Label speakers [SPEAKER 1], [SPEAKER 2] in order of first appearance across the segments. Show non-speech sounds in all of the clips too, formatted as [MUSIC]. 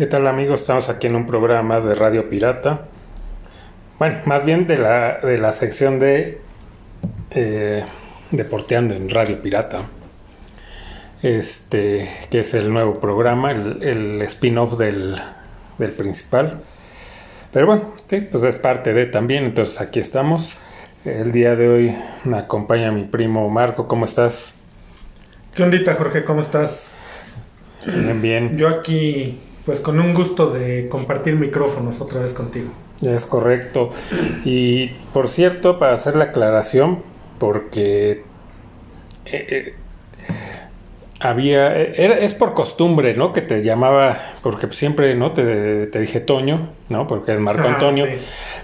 [SPEAKER 1] ¿Qué tal amigos? Estamos aquí en un programa de Radio Pirata. Bueno, más bien de la, de la sección de eh, Deporteando en Radio Pirata. Este, que es el nuevo programa, el, el spin-off del, del principal. Pero bueno, sí, pues es parte de también. Entonces aquí estamos. El día de hoy me acompaña mi primo Marco. ¿Cómo estás?
[SPEAKER 2] ¿Qué ondita, Jorge? ¿Cómo estás?
[SPEAKER 1] Bien, bien.
[SPEAKER 2] Yo aquí, pues con un gusto de compartir micrófonos otra vez contigo.
[SPEAKER 1] Es correcto. Y por cierto, para hacer la aclaración, porque eh, eh, había, eh, era, es por costumbre, ¿no? Que te llamaba, porque siempre, ¿no? Te, te dije Toño, ¿no? Porque es Marco
[SPEAKER 2] Ah,
[SPEAKER 1] Antonio.
[SPEAKER 2] sí.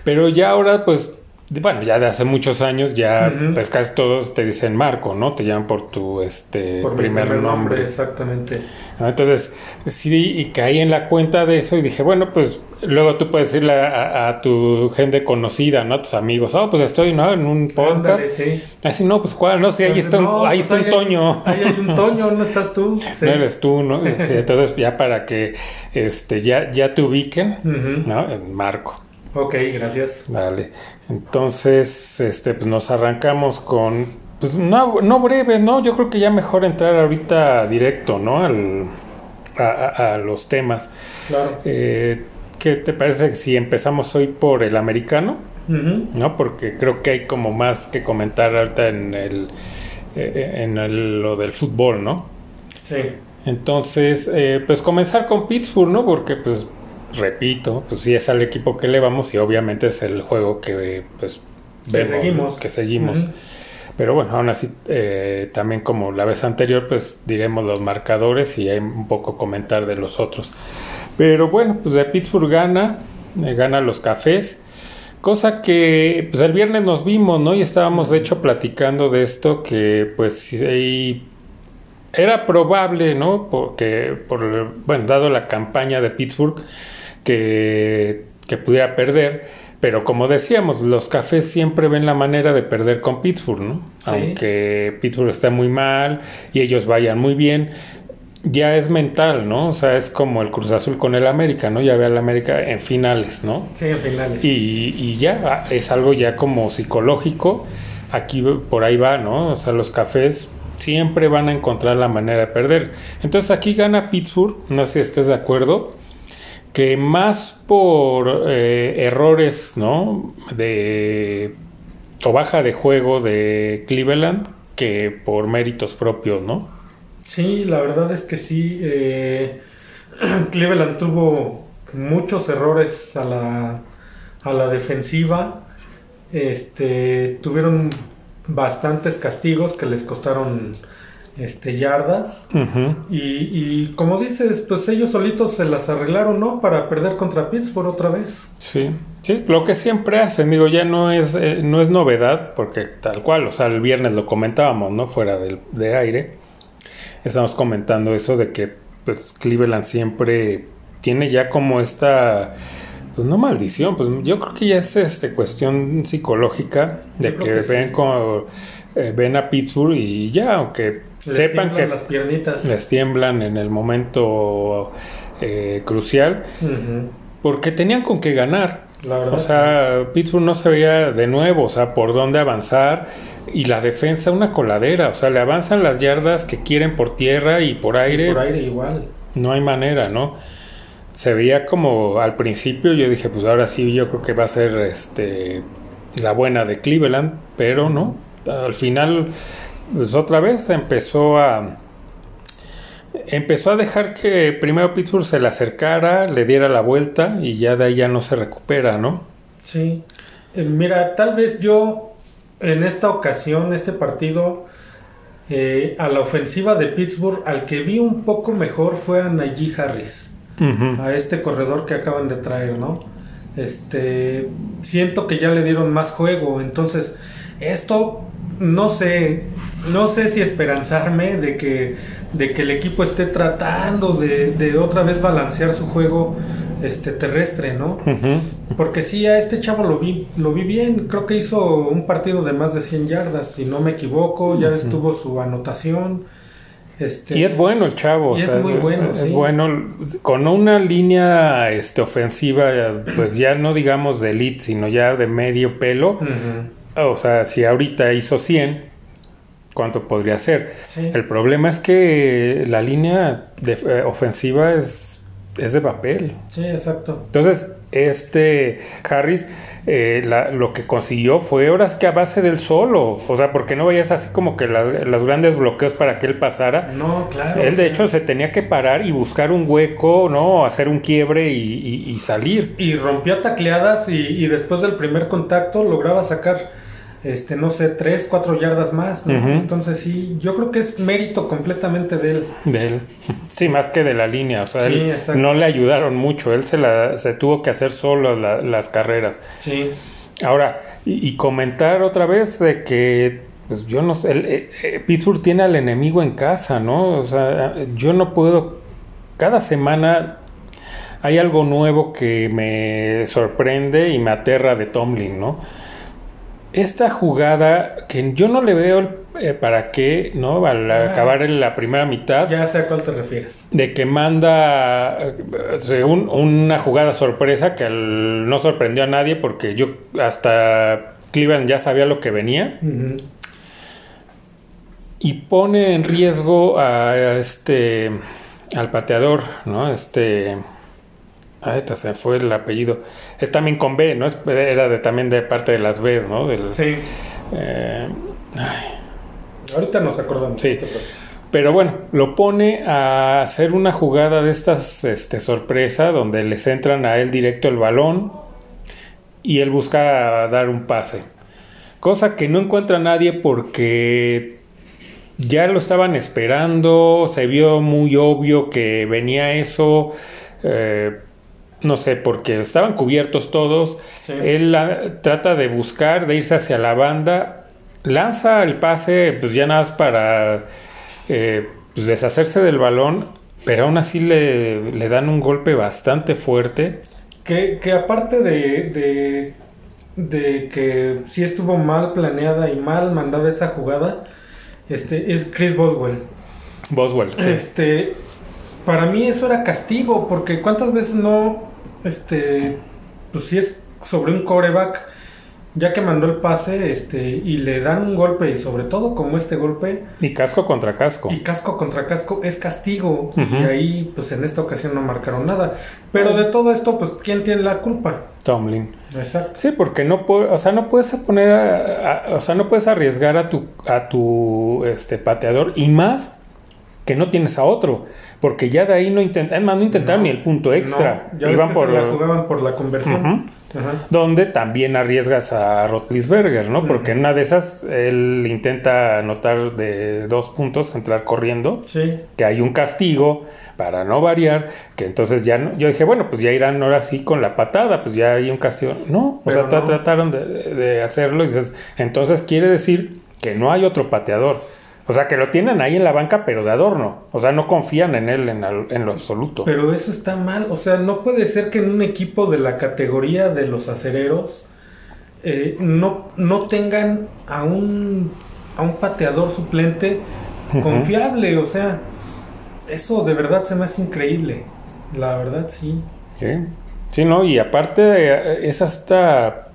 [SPEAKER 1] Pero ya ahora, pues, bueno, ya de hace muchos años, ya,
[SPEAKER 2] Ujú.
[SPEAKER 1] pues casi todos te dicen Marco, ¿no? Te llaman por tu, este,
[SPEAKER 2] Por
[SPEAKER 1] primer, nombre.
[SPEAKER 2] exactamente.
[SPEAKER 1] ¿no? Entonces, sí, y caí en la cuenta de eso y dije, bueno, pues luego tú puedes decirle a, a- a tu gente conocida, ¿no? A tus amigos, oh, pues estoy, ¿no? En un podcast.
[SPEAKER 2] Ándale, sí.
[SPEAKER 1] Así, no, pues cuál, no, sí, ahí está un, ahí
[SPEAKER 2] pues
[SPEAKER 1] está un Toño.
[SPEAKER 2] Ahí hay un Toño, ¿no estás tú? [LAUGHS] Sí.
[SPEAKER 1] No eres tú, ¿no? Sí, entonces, ya para que este, ya, ya te ubiquen. ¿no? En Marco.
[SPEAKER 2] Ok, gracias.
[SPEAKER 1] Vale. Entonces, este, pues nos arrancamos con, pues no, no breve, ¿no? Yo creo que ya mejor entrar ahorita directo, ¿no? Al, a, a- los temas.
[SPEAKER 2] Claro.
[SPEAKER 1] Eh, ¿Qué te parece si empezamos hoy por el americano? ¿No? Porque creo que hay como más que comentar ahorita en el, eh, en el- lo del fútbol, ¿no?
[SPEAKER 2] Sí.
[SPEAKER 1] Entonces, eh, pues comenzar con Pittsburgh, ¿no? Porque, pues, repito, pues sí es al equipo que le vamos y obviamente es el juego que, pues,
[SPEAKER 2] Que seguimos.
[SPEAKER 1] Que seguimos. Pero bueno, aún así, eh, también como la vez anterior, pues diremos los marcadores y hay un poco comentar de los otros. Pero bueno, pues de Pittsburgh gana, eh, gana los cafés. Cosa que pues el viernes nos vimos, ¿no? Y estábamos de hecho platicando de esto, que pues era probable, ¿no? Porque, por, bueno, dado la campaña de Pittsburgh, que, que pudiera perder. Pero como decíamos, los cafés siempre ven la manera de perder con Pittsburgh, ¿no?
[SPEAKER 2] Sí.
[SPEAKER 1] Aunque Pittsburgh está muy mal y ellos vayan muy bien, ya es mental, ¿no? O sea, es como el Cruz Azul con el América, ¿no? Ya ve al América en finales, ¿no?
[SPEAKER 2] Sí, en finales.
[SPEAKER 1] Y, y ya es algo ya como psicológico. Aquí por ahí va, ¿no? O sea, los cafés siempre van a encontrar la manera de perder. Entonces aquí gana Pittsburgh, no sé si estés de acuerdo, que más por eh, errores, ¿no? De o baja de juego de Cleveland que por méritos propios, ¿no?
[SPEAKER 2] Sí, la verdad es que sí. eh, [CLEARS THROAT] Cleveland tuvo muchos errores a la, a la defensiva. Este, tuvieron bastantes castigos que les costaron este, yardas. Y, y como dices, pues ellos solitos se las arreglaron, ¿no? Para perder contra Pittsburgh otra vez.
[SPEAKER 1] Sí, sí, lo que siempre hacen, digo, ya no es, eh, no es novedad, porque tal cual, o sea, el viernes lo comentábamos, ¿no? Fuera del, de aire, estamos comentando eso de que, pues, Cleveland siempre tiene ya como esta, pues, no maldición, pues, yo creo que ya es, este, cuestión psicológica, de que, ven
[SPEAKER 2] sí.
[SPEAKER 1] como, eh, ven a Pittsburgh y ya, aunque
[SPEAKER 2] Les
[SPEAKER 1] sepan que
[SPEAKER 2] las piernitas.
[SPEAKER 1] les tiemblan en el momento eh, crucial, porque tenían con qué ganar.
[SPEAKER 2] La verdad.
[SPEAKER 1] O sea, Pittsburgh no sabía de nuevo, o sea, por dónde avanzar y la defensa una coladera, o sea, le avanzan las yardas que quieren por tierra y por aire,
[SPEAKER 2] por aire igual.
[SPEAKER 1] no hay manera, ¿no? Se veía como al principio yo dije, pues ahora sí yo creo que va a ser este la buena de Cleveland, pero no, al final pues otra vez empezó a empezó a dejar que primero Pittsburgh se le acercara, le diera la vuelta y ya de ahí ya no se recupera, ¿no?
[SPEAKER 2] Sí. Eh, mira, tal vez yo en esta ocasión, este partido, eh, a la ofensiva de Pittsburgh, al que vi un poco mejor fue a Najee Harris, a este corredor que acaban de traer, ¿no? Este, siento que ya le dieron más juego, entonces esto no sé, no sé si esperanzarme de que, de que el equipo esté tratando de, de otra vez balancear su juego este terrestre, ¿no? Porque sí, a este chavo lo vi, lo vi bien. Creo que hizo un partido de más de 100 yardas, si no me equivoco. Ya ves, tuvo su anotación. Este,
[SPEAKER 1] Y es bueno el chavo,
[SPEAKER 2] Y
[SPEAKER 1] o
[SPEAKER 2] es
[SPEAKER 1] sea,
[SPEAKER 2] muy bueno,
[SPEAKER 1] es
[SPEAKER 2] sí.
[SPEAKER 1] bueno con una línea este ofensiva, pues ya no digamos de elite, sino ya de medio pelo. O sea, si ahorita hizo 100, ¿cuánto podría ser?
[SPEAKER 2] Sí.
[SPEAKER 1] El problema es que la línea de, eh, ofensiva es, es de papel.
[SPEAKER 2] Sí, exacto.
[SPEAKER 1] Entonces, este Harris eh, la- lo que consiguió fue ahora sí que a base del solo. O sea, porque no veías así como que la- los grandes bloqueos para que él pasara.
[SPEAKER 2] No, claro.
[SPEAKER 1] Él de hecho se tenía que parar y buscar un hueco, ¿no? Hacer un quiebre y, y- y salir.
[SPEAKER 2] Y rompía tacleadas y, y después del primer contacto lograba sacar, este, no sé, tres, cuatro yardas más, ¿no? Entonces sí, yo creo que es mérito completamente de él.
[SPEAKER 1] De él. Sí, más que de la línea. O sea,
[SPEAKER 2] Sí,
[SPEAKER 1] él no le ayudaron mucho. Él se, la, se tuvo que hacer solo la- las carreras.
[SPEAKER 2] Sí.
[SPEAKER 1] Ahora, y, y comentar otra vez de que, pues yo no sé, el- eh, eh, Pittsburgh tiene al enemigo en casa, ¿no? O sea, yo no puedo, cada semana hay algo nuevo que me sorprende y me aterra de Tomlin, ¿no? Esta jugada que yo no le veo el- eh, para qué, ¿no? Al
[SPEAKER 2] Ah.
[SPEAKER 1] acabar en la primera mitad
[SPEAKER 2] Ya sé a cuál te refieres.
[SPEAKER 1] de que manda según una jugada sorpresa que no sorprendió a nadie porque yo hasta Cleveland ya sabía lo que venía y pone en riesgo a este al pateador, ¿no? Este ah, esta se fue el apellido. Es también con B, ¿no? Es- era de, también de parte de las Bs, ¿no? Del-
[SPEAKER 2] Sí.
[SPEAKER 1] eh,
[SPEAKER 2] Ahorita nos acordamos.
[SPEAKER 1] Sí. Pero bueno, lo pone a hacer una jugada de estas este, sorpresa donde le centran a él directo el balón y él busca dar un pase. Cosa que no encuentra nadie porque ya lo estaban esperando, se vio muy obvio que venía eso, eh, no sé, porque estaban cubiertos todos.
[SPEAKER 2] Sí.
[SPEAKER 1] Él la- trata de buscar, de irse hacia la banda, lanza el pase, pues ya nada más para eh, pues deshacerse del balón, pero aún así le, le dan un golpe bastante fuerte.
[SPEAKER 2] Que, que aparte de, de, de que sí estuvo mal planeada y mal mandada esa jugada, este es Chris Boswell.
[SPEAKER 1] Boswell. sí.
[SPEAKER 2] Este, para mí eso era castigo, porque cuántas veces no, este, pues si es sobre un coreback, ya que mandó el pase, este, y le dan un golpe, y sobre todo como este golpe,
[SPEAKER 1] Y casco contra casco.
[SPEAKER 2] y casco contra casco, es castigo, y ahí, pues en esta ocasión no marcaron nada. Pero de todo esto, pues, ¿quién tiene la culpa?
[SPEAKER 1] Tomlin.
[SPEAKER 2] Exacto.
[SPEAKER 1] Sí, porque no puede, o sea, no puedes poner, a- a- o sea, no puedes arriesgar a tu, a tu, este, pateador y más que no tienes a otro, porque ya de ahí no intentan, más no intentaron ni el punto extra,
[SPEAKER 2] No, ya
[SPEAKER 1] iban por
[SPEAKER 2] la jugaban por la conversión. Ajá.
[SPEAKER 1] donde también arriesgas a Rotlisberger, ¿no? Porque en una de esas él intenta anotar de dos puntos, entrar corriendo,
[SPEAKER 2] Sí.
[SPEAKER 1] que hay un castigo para no variar, que entonces ya no, yo dije, bueno, pues ya irán ahora sí con la patada, pues ya hay un castigo. No, o sea,
[SPEAKER 2] no.
[SPEAKER 1] trataron de, de hacerlo y dices, entonces quiere decir que no hay otro pateador. O sea, que lo tienen ahí en la banca, pero de adorno. O sea, no confían en él en, al- en lo absoluto.
[SPEAKER 2] Pero eso está mal, o sea, no puede ser que en un equipo de la categoría de los acereros eh, no, no tengan a un, a un pateador suplente confiable, o sea, eso de verdad se me hace increíble, la verdad sí.
[SPEAKER 1] Sí, sí, ¿no? Y aparte eh, es hasta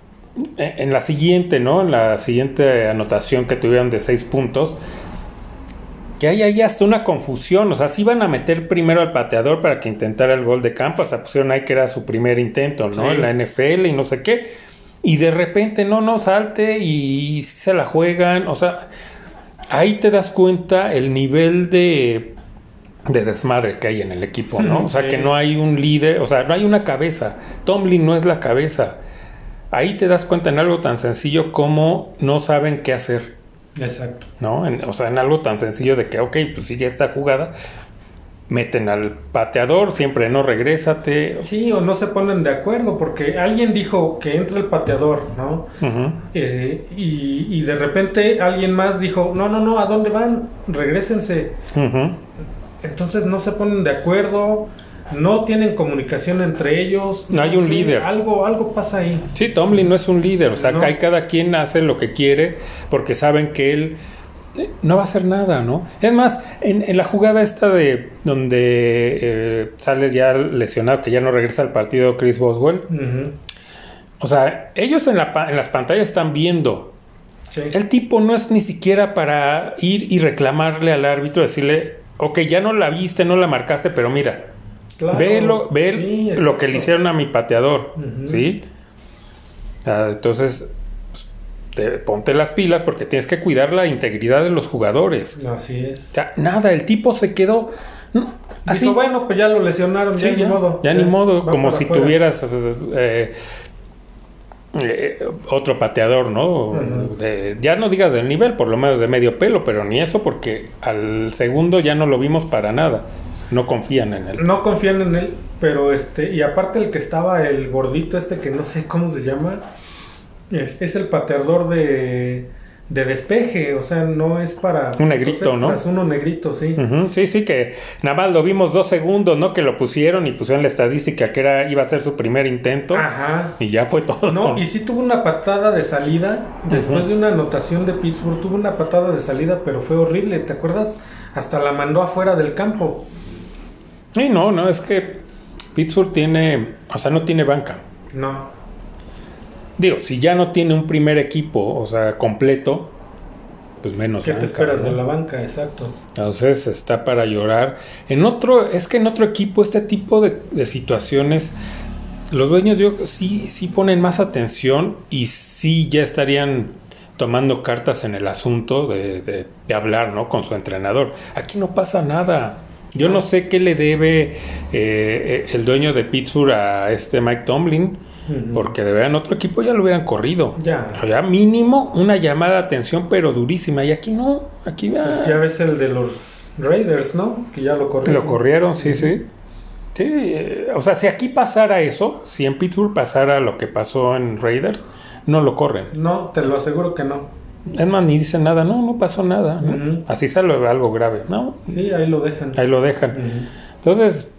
[SPEAKER 1] en la siguiente, ¿no? En la siguiente anotación que tuvieron de seis puntos, que hay ahí hasta una confusión, o sea, si iban a meter primero al pateador para que intentara el gol de campo, hasta pusieron ahí que era su primer intento, ¿no?
[SPEAKER 2] Sí.
[SPEAKER 1] En la NFL y no sé qué, y de repente, no, no, salte y se la juegan, o sea, ahí te das cuenta el nivel de de desmadre que hay en el equipo, ¿no? O sea,
[SPEAKER 2] Sí.
[SPEAKER 1] que no hay un líder, o sea, no hay una cabeza. Tomlin no es la cabeza. Ahí te das cuenta en algo tan sencillo como no saben qué hacer,
[SPEAKER 2] Exacto.
[SPEAKER 1] ¿no? En- o sea, en algo tan sencillo de que, ok, pues sigue esta jugada, meten al pateador, siempre no regrésate.
[SPEAKER 2] Sí, o no se ponen de acuerdo porque alguien dijo que entra el pateador, ¿no? Eh, y, y de repente alguien más dijo, no, no, no, ¿a dónde van? Regrésense. Entonces no se ponen de acuerdo, no tienen comunicación entre ellos.
[SPEAKER 1] No hay un líder.
[SPEAKER 2] Algo, algo pasa ahí.
[SPEAKER 1] Sí, Tomlin no es un líder, o sea,
[SPEAKER 2] No.
[SPEAKER 1] cada quien hace lo que quiere porque saben que él no va a hacer nada, ¿no? Es más, en, en la jugada esta de donde eh, sale ya lesionado, que ya no regresa al partido Chris Boswell, o sea, ellos en, la, pa- en las pantallas están viendo.
[SPEAKER 2] Sí.
[SPEAKER 1] El tipo no es ni siquiera para ir y reclamarle al árbitro, decirle, ok, ya no la viste, no la marcaste, pero mira,
[SPEAKER 2] Claro.
[SPEAKER 1] ve, lo, ve
[SPEAKER 2] Sí,
[SPEAKER 1] lo que le hicieron a mi pateador. ¿sí? Ah, entonces, pues, te- ponte las pilas porque tienes que cuidar la integridad de los jugadores.
[SPEAKER 2] Así es.
[SPEAKER 1] O sea, nada, el tipo se quedó no, así.
[SPEAKER 2] Dijo, bueno, pues ya lo lesionaron,
[SPEAKER 1] Sí,
[SPEAKER 2] ya, ni modo.
[SPEAKER 1] ya ni modo, como si tuvieras eh, eh, otro pateador, ¿no? De- ya no digas del nivel, por lo menos de medio pelo, pero ni eso porque al segundo ya no lo vimos para nada. No confían en él.
[SPEAKER 2] No confían en él, pero este, y aparte el que estaba, el gordito este que no sé cómo se llama, es, es el pateador de, de despeje, o sea, no es para...
[SPEAKER 1] Un negrito, ¿no?
[SPEAKER 2] Es uno negrito, sí.
[SPEAKER 1] Sí, sí, que nada más lo vimos dos segundos, ¿no? Que lo pusieron y pusieron la estadística que era iba a ser su primer intento
[SPEAKER 2] Ajá.
[SPEAKER 1] y ya fue todo.
[SPEAKER 2] No, y sí tuvo una patada de salida, después de una anotación de Pittsburgh, tuvo una patada de salida, pero fue horrible, ¿te acuerdas? Hasta la mandó afuera del campo.
[SPEAKER 1] Sí, no, no, es que Pittsburgh tiene, o sea, no tiene banca.
[SPEAKER 2] No.
[SPEAKER 1] Digo, si ya no tiene un primer equipo, o sea, completo, pues menos
[SPEAKER 2] ¿Qué te
[SPEAKER 1] banca,
[SPEAKER 2] esperas
[SPEAKER 1] ¿no?
[SPEAKER 2] de la banca? Exacto.
[SPEAKER 1] Entonces está para llorar. En otro, es que en otro equipo, este tipo de, de situaciones, los dueños yo sí, sí ponen más atención y sí ya estarían tomando cartas en el asunto de, de- de hablar, ¿no? Con su entrenador. Aquí no pasa nada. Yo no sé qué le debe eh, el dueño de Pittsburgh a este Mike Tomlin, porque de verdad en otro equipo ya lo hubieran corrido.
[SPEAKER 2] Ya.
[SPEAKER 1] Ya mínimo una llamada de atención, pero durísima. Y aquí no, aquí
[SPEAKER 2] Pues ya ves el de los Raiders, ¿no? Que ya lo corrieron.
[SPEAKER 1] lo corrieron, sí, sí. Sí, eh, o sea, si aquí pasara eso, si en Pittsburgh pasara lo que pasó en Raiders, no lo corren.
[SPEAKER 2] No, te lo aseguro que no.
[SPEAKER 1] Es más, ni dicen nada, no, no pasó nada. ¿no? Así sale algo grave, ¿no?
[SPEAKER 2] Sí, ahí lo dejan.
[SPEAKER 1] Ahí lo dejan.
[SPEAKER 2] Ujú.
[SPEAKER 1] Entonces,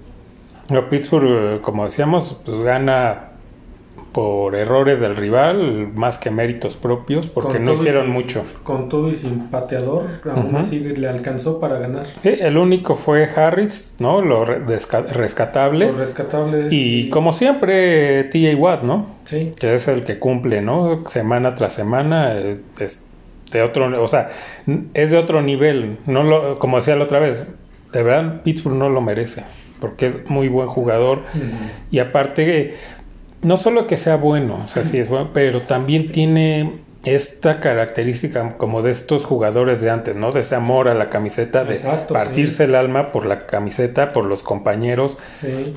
[SPEAKER 1] lo Pittsburgh, como decíamos, pues gana por errores del rival, más que méritos propios, porque
[SPEAKER 2] Con
[SPEAKER 1] no
[SPEAKER 2] y
[SPEAKER 1] hicieron
[SPEAKER 2] sin-
[SPEAKER 1] mucho.
[SPEAKER 2] Con todo y sin pateador, aún así le alcanzó para ganar.
[SPEAKER 1] Sí, el único fue Harris, ¿no? Lo re- desca- rescatable.
[SPEAKER 2] Rescatables.
[SPEAKER 1] Y como siempre, TJ Watt, ¿no?
[SPEAKER 2] Sí.
[SPEAKER 1] Que es el que cumple, ¿no? Semana tras semana, eh, es de otro, o sea, es de otro nivel. No lo, como decía la otra vez, de verdad Pittsburgh no lo merece, porque es muy buen jugador y aparte, no solo que sea bueno, o sea, sí es bueno, pero también tiene esta característica como de estos jugadores de antes, ¿no? De ese amor a la camiseta, de partirse
[SPEAKER 2] sí.
[SPEAKER 1] el alma por la camiseta, por los compañeros
[SPEAKER 2] Sí.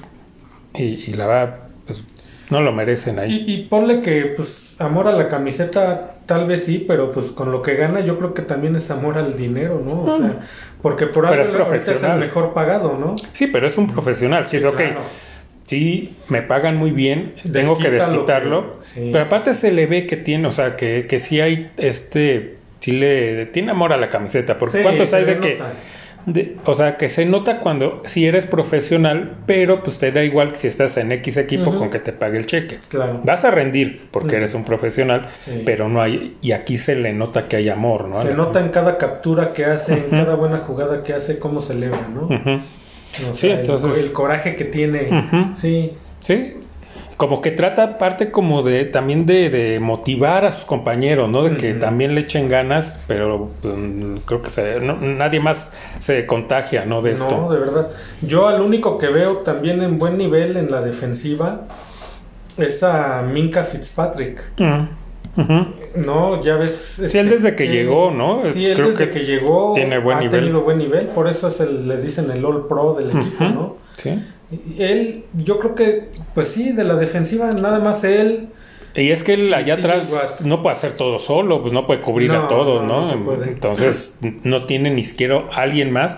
[SPEAKER 1] y, y la verdad, pues no lo merecen ahí.
[SPEAKER 2] Y, y ponle que, pues, amor a la camiseta, tal vez sí, pero pues con lo que gana, yo creo que también es amor al dinero, ¿no? O sea, porque por algo
[SPEAKER 1] es
[SPEAKER 2] es el mejor pagado, ¿no?
[SPEAKER 1] Sí, pero es un profesional. Sí, es ok. Sí, me pagan muy bien, tengo que
[SPEAKER 2] Desquita lo
[SPEAKER 1] desquitarlo.
[SPEAKER 2] que- sí.
[SPEAKER 1] Pero aparte se le ve que tiene, o sea, que, que sí hay este. Sí le tiene amor a la camiseta. Porque
[SPEAKER 2] Sí,
[SPEAKER 1] cuántos hay de que. De- o sea, que se nota cuando si eres profesional, pero pues te da igual si estás en X equipo con que te pague el cheque.
[SPEAKER 2] Claro.
[SPEAKER 1] Vas a rendir porque eres un profesional,
[SPEAKER 2] Sí.
[SPEAKER 1] pero no hay. Y aquí se le nota que hay amor, ¿no?
[SPEAKER 2] Se nota en cada captura que hace, en cada buena jugada que hace, cómo celebra, ¿no? O
[SPEAKER 1] Sí,
[SPEAKER 2] sea, el-
[SPEAKER 1] entonces-
[SPEAKER 2] el, coraje que tiene. Sí.
[SPEAKER 1] Sí. Como que trata parte como de también de, de motivar a sus compañeros, ¿no? De que también le echen ganas, pero pues, creo que se- no- nadie más se contagia, ¿no? De esto.
[SPEAKER 2] No, de verdad. Yo al único que veo también en buen nivel en la defensiva es a Minka Fitzpatrick.
[SPEAKER 1] Ujú.
[SPEAKER 2] No, ya ves.
[SPEAKER 1] Sí, él desde que llegó, ¿no?
[SPEAKER 2] Sí, él
[SPEAKER 1] Creo
[SPEAKER 2] desde
[SPEAKER 1] que
[SPEAKER 2] que, llegó
[SPEAKER 1] tiene buen
[SPEAKER 2] ha
[SPEAKER 1] nivel.
[SPEAKER 2] tenido buen nivel, por eso es el, le dicen el All Pro del equipo. ¿no?
[SPEAKER 1] Sí.
[SPEAKER 2] Él, yo creo que, pues sí, de la defensiva, nada más él.
[SPEAKER 1] Y es que él allá atrás no puede hacer todo solo, pues no puede cubrir a todos,
[SPEAKER 2] no.
[SPEAKER 1] Entonces no tiene ni siquiera alguien más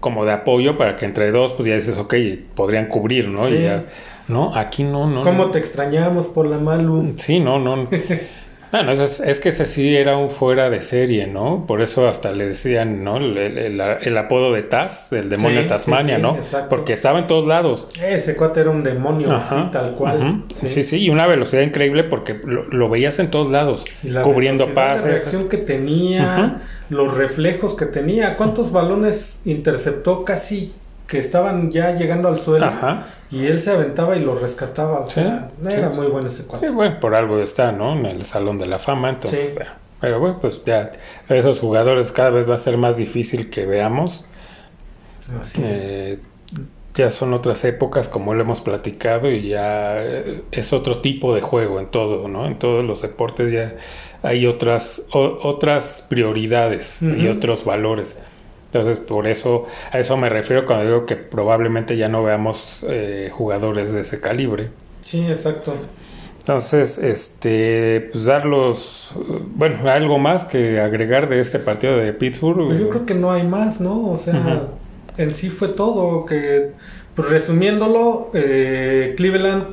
[SPEAKER 1] como de apoyo para que entre dos, pues ya dices, ok, podrían cubrir, ¿no?
[SPEAKER 2] Sí.
[SPEAKER 1] Y ya- no, aquí no, no.
[SPEAKER 2] ¿Cómo te extrañamos por la Malu?
[SPEAKER 1] Sí, no, no. [LAUGHS] Bueno, es, es, que ese sí era un fuera de serie, ¿no? Por eso hasta le decían, ¿no? El, el, el apodo de Taz, del demonio
[SPEAKER 2] Sí,
[SPEAKER 1] de Tasmania,
[SPEAKER 2] sí, sí,
[SPEAKER 1] ¿no?
[SPEAKER 2] exacto.
[SPEAKER 1] Porque estaba en todos lados.
[SPEAKER 2] Ese cuate era un demonio,
[SPEAKER 1] Ajá,
[SPEAKER 2] así, tal cual.
[SPEAKER 1] Sí. sí, y una velocidad increíble porque lo, lo veías en todos lados,
[SPEAKER 2] Y la
[SPEAKER 1] cubriendo pases.
[SPEAKER 2] reacción que tenía, los reflejos que tenía, cuántos balones interceptó casi que estaban ya llegando al suelo
[SPEAKER 1] Ajá.
[SPEAKER 2] y él se aventaba y los rescataba. O
[SPEAKER 1] Sí,
[SPEAKER 2] sea, era
[SPEAKER 1] sí.
[SPEAKER 2] muy bueno ese
[SPEAKER 1] Sí, bueno, por algo está, ¿no? En el Salón de la Fama, entonces, bueno. Pero bueno, pues ya esos jugadores cada vez va a ser más difícil que veamos.
[SPEAKER 2] Así es.
[SPEAKER 1] Eh, ya son otras épocas, como lo hemos platicado, y ya eh, es otro tipo de juego en todo, ¿no? En todos los deportes ya hay otras, o- otras prioridades y otros valores. Entonces, por eso, a eso me refiero cuando digo que probablemente ya no veamos eh, jugadores de ese calibre.
[SPEAKER 2] Sí, exacto.
[SPEAKER 1] Entonces, este, pues dar los, bueno, algo más que agregar de este partido de Pittsburgh.
[SPEAKER 2] Pues yo creo que no hay más, ¿no? O sea, en sí fue todo. Que, pues resumiéndolo, eh, Cleveland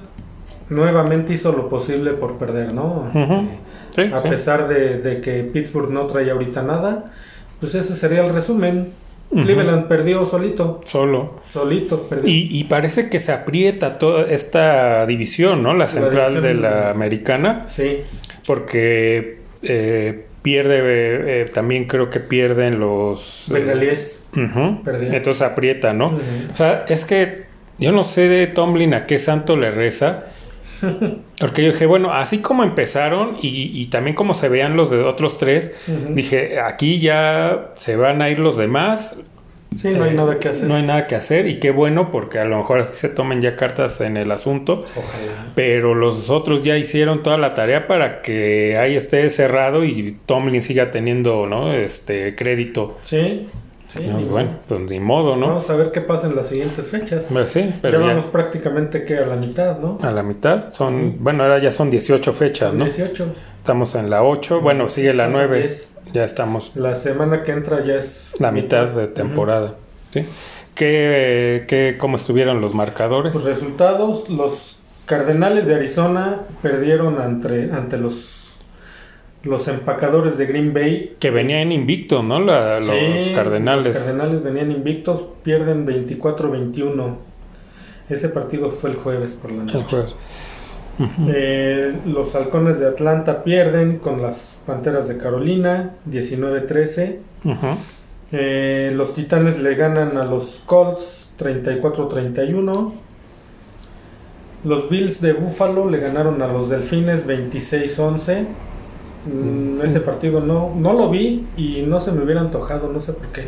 [SPEAKER 2] nuevamente hizo lo posible por perder, ¿no?
[SPEAKER 1] Sí,
[SPEAKER 2] a
[SPEAKER 1] sí.
[SPEAKER 2] pesar de, de que Pittsburgh no trae ahorita nada, pues ese sería el resumen.
[SPEAKER 1] Ujú.
[SPEAKER 2] Cleveland perdió solito,
[SPEAKER 1] Solo.
[SPEAKER 2] solito perdió.
[SPEAKER 1] Y, y parece que se aprieta toda esta división, ¿no? La central
[SPEAKER 2] división-
[SPEAKER 1] de la americana,
[SPEAKER 2] Sí,
[SPEAKER 1] porque eh, pierde, eh, eh, también creo que pierden los... eh,
[SPEAKER 2] Bengalíes.
[SPEAKER 1] ujú.
[SPEAKER 2] Perdieron.
[SPEAKER 1] Entonces aprieta, ¿no?
[SPEAKER 2] Ujú.
[SPEAKER 1] O sea, es que yo no sé de Tomlin a qué santo le reza. [LAUGHS] Porque yo dije, bueno, así como empezaron y, y también como se vean los de otros tres, dije, aquí ya se van a ir los demás,
[SPEAKER 2] Sí, no hay nada que hacer.
[SPEAKER 1] No hay nada que hacer y qué bueno porque a lo mejor así se tomen ya cartas en el asunto.
[SPEAKER 2] Ojalá.
[SPEAKER 1] Pero los otros ya hicieron toda la tarea para que ahí esté cerrado y Tomlin siga teniendo, ¿no? Este crédito.
[SPEAKER 2] Sí, sí.
[SPEAKER 1] Pues bueno, pues ni modo, ¿no?
[SPEAKER 2] Vamos a ver qué pasa en las siguientes fechas.
[SPEAKER 1] Pues sí, pero ya
[SPEAKER 2] vamos prácticamente que a la mitad, ¿no?
[SPEAKER 1] a la mitad son, bueno, ahora ya son 18 fechas, ¿no?
[SPEAKER 2] 18.
[SPEAKER 1] Estamos en la 8, bueno, sigue la
[SPEAKER 2] Faltan
[SPEAKER 1] 9.
[SPEAKER 2] 10.
[SPEAKER 1] Ya estamos
[SPEAKER 2] La semana que entra ya es
[SPEAKER 1] la mitad de temporada, ¿sí? ¿Qué, qué, ¿Cómo estuvieron los marcadores?
[SPEAKER 2] Los resultados, los Cardenales de Arizona perdieron ante, ante los, los empacadores de Green Bay.
[SPEAKER 1] Que venían invicto, ¿no? La- los
[SPEAKER 2] Sí,
[SPEAKER 1] Cardenales.
[SPEAKER 2] Los Cardenales venían invictos, pierden 24-21. Ese partido fue el jueves por la
[SPEAKER 1] El
[SPEAKER 2] noche.
[SPEAKER 1] jueves. Ujú.
[SPEAKER 2] Eh, los Halcones de Atlanta pierden con las Panteras de Carolina 19-13.
[SPEAKER 1] Ujú.
[SPEAKER 2] Eh, los Titanes le ganan a los Colts 34-31. Los Bills de Buffalo le ganaron a los Delfines 26-11. Mm, ese partido no, no lo vi y no se me hubiera antojado, no sé por qué.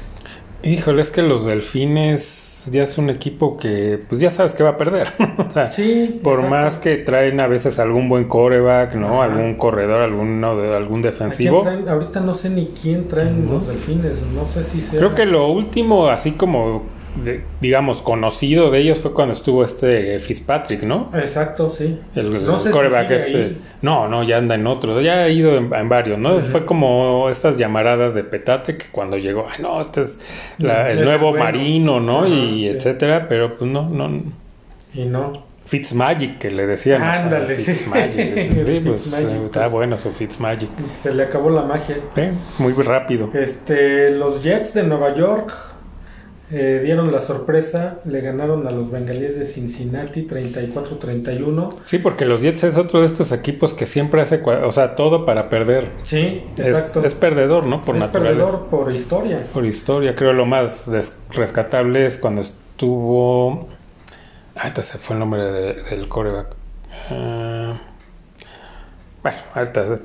[SPEAKER 1] Híjole, es que los Delfines ya es un equipo que, pues ya sabes que va a perder. [LAUGHS] o sea,
[SPEAKER 2] Sí,
[SPEAKER 1] por
[SPEAKER 2] exacto.
[SPEAKER 1] más que traen a veces algún buen coreback, ¿no?
[SPEAKER 2] Ajá.
[SPEAKER 1] Algún corredor, algún
[SPEAKER 2] ¿A quién
[SPEAKER 1] defensivo.
[SPEAKER 2] traen? Ahorita no sé ni quién traen los Delfines, no sé si sea.
[SPEAKER 1] Creo que lo último, así como, de- digamos, conocido de ellos fue cuando estuvo este Fitzpatrick, ¿no?
[SPEAKER 2] Exacto, sí.
[SPEAKER 1] El,
[SPEAKER 2] No sé
[SPEAKER 1] coreback este.
[SPEAKER 2] ahí.
[SPEAKER 1] No, no, ya anda en otro. Ya ha ido en, en varios, ¿no? Fue como estas llamaradas de petate que cuando llegó, ay, no, este es la-
[SPEAKER 2] Mm,
[SPEAKER 1] el
[SPEAKER 2] es
[SPEAKER 1] nuevo
[SPEAKER 2] bueno.
[SPEAKER 1] marino, ¿no? Y
[SPEAKER 2] sí.
[SPEAKER 1] etcétera, pero pues no, no.
[SPEAKER 2] Y no.
[SPEAKER 1] Fitzmagic, que le decían.
[SPEAKER 2] Ándale.
[SPEAKER 1] Fitzmagic. [LAUGHS] Sí, sí, pues,
[SPEAKER 2] Fitzmagic,
[SPEAKER 1] eh, está
[SPEAKER 2] pues.
[SPEAKER 1] bueno su Fitzmagic.
[SPEAKER 2] Se le acabó la magia.
[SPEAKER 1] Eh, muy rápido.
[SPEAKER 2] Este, los Jets de Nueva York eh, dieron la sorpresa, le ganaron a los Bengalíes de Cincinnati 34-31.
[SPEAKER 1] Sí, porque los Jets es otro de estos equipos que siempre hace, o sea, todo para perder.
[SPEAKER 2] Sí,
[SPEAKER 1] Es,
[SPEAKER 2] exacto.
[SPEAKER 1] es perdedor, ¿no? Por
[SPEAKER 2] Es
[SPEAKER 1] naturaleza.
[SPEAKER 2] perdedor por historia.
[SPEAKER 1] Por historia, creo lo más rescatable es cuando estuvo. Ah, ahorita se fue el nombre de- del coreback. Ah, bueno,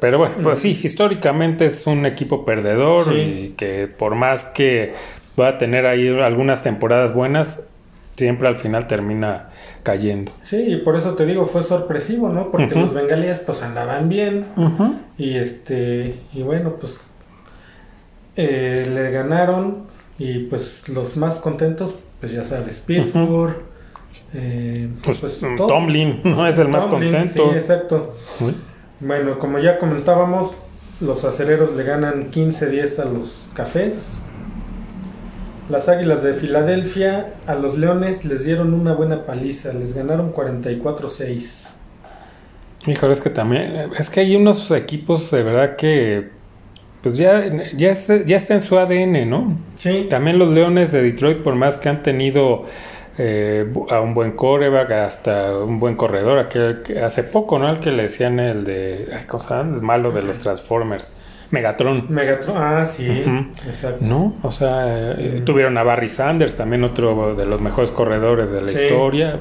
[SPEAKER 1] pero bueno, pues sí, históricamente es un equipo perdedor
[SPEAKER 2] Sí.
[SPEAKER 1] y que por más que va a tener ahí algunas temporadas buenas, siempre al final termina cayendo.
[SPEAKER 2] Sí, y por eso te digo, fue sorpresivo, ¿no? Porque los bengalíes pues andaban bien y este, y bueno, pues eh, le ganaron y pues los más contentos, pues ya sabes, Pittsburgh, eh,
[SPEAKER 1] Pues,
[SPEAKER 2] pues,
[SPEAKER 1] mm,
[SPEAKER 2] todo-
[SPEAKER 1] Tomlin no es el más contento.
[SPEAKER 2] Sí, exacto.
[SPEAKER 1] Uy.
[SPEAKER 2] Bueno, como ya comentábamos, los acereros le ganan 15-10 a los cafés. Las águilas de Filadelfia a los leones les dieron una buena paliza, les ganaron 44-6.
[SPEAKER 1] Híjole, es que también, es que hay unos equipos de verdad que, pues ya, ya, está, ya está en su ADN, ¿no?
[SPEAKER 2] Sí.
[SPEAKER 1] También los Leones de Detroit, por más que han tenido eh, a un buen coreback, hasta un buen corredor, aquel que hace poco, ¿no? Al que le decían el de, ay, ¿cómo se llama? El malo de los Transformers. Megatron.
[SPEAKER 2] Megatron, ah, sí, exacto.
[SPEAKER 1] No, o sea, eh, tuvieron a Barry Sanders, también otro de los mejores corredores de la
[SPEAKER 2] Sí.
[SPEAKER 1] historia.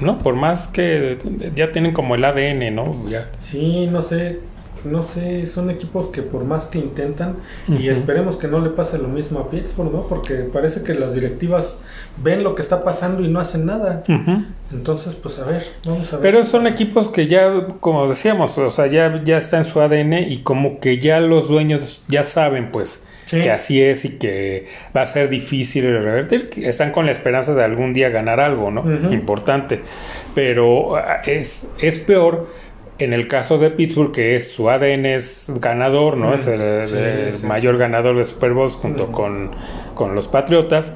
[SPEAKER 1] No, por más que ya tienen como el ADN, ¿no? Ya.
[SPEAKER 2] Sí, no sé, no sé, son equipos que por más que intentan, y esperemos que no le pase lo mismo a Pittsburgh, ¿no? Porque parece que las directivas ven lo que está pasando y no hacen nada. Entonces, pues a ver, vamos a ver.
[SPEAKER 1] Pero son equipos que ya, como decíamos, o sea, ya, ya está en su ADN y como que ya los dueños ya saben, pues,
[SPEAKER 2] Sí.
[SPEAKER 1] que así es y que va a ser difícil revertir. Están con la esperanza de algún día ganar algo, ¿no? Importante. Pero ah, es, es peor en el caso de Pittsburgh, que es su ADN es ganador, ¿no?
[SPEAKER 2] Mm,
[SPEAKER 1] Es el,
[SPEAKER 2] sí,
[SPEAKER 1] el
[SPEAKER 2] sí.
[SPEAKER 1] mayor ganador de Super Bowls junto
[SPEAKER 2] Ujú.
[SPEAKER 1] con, con los Patriotas.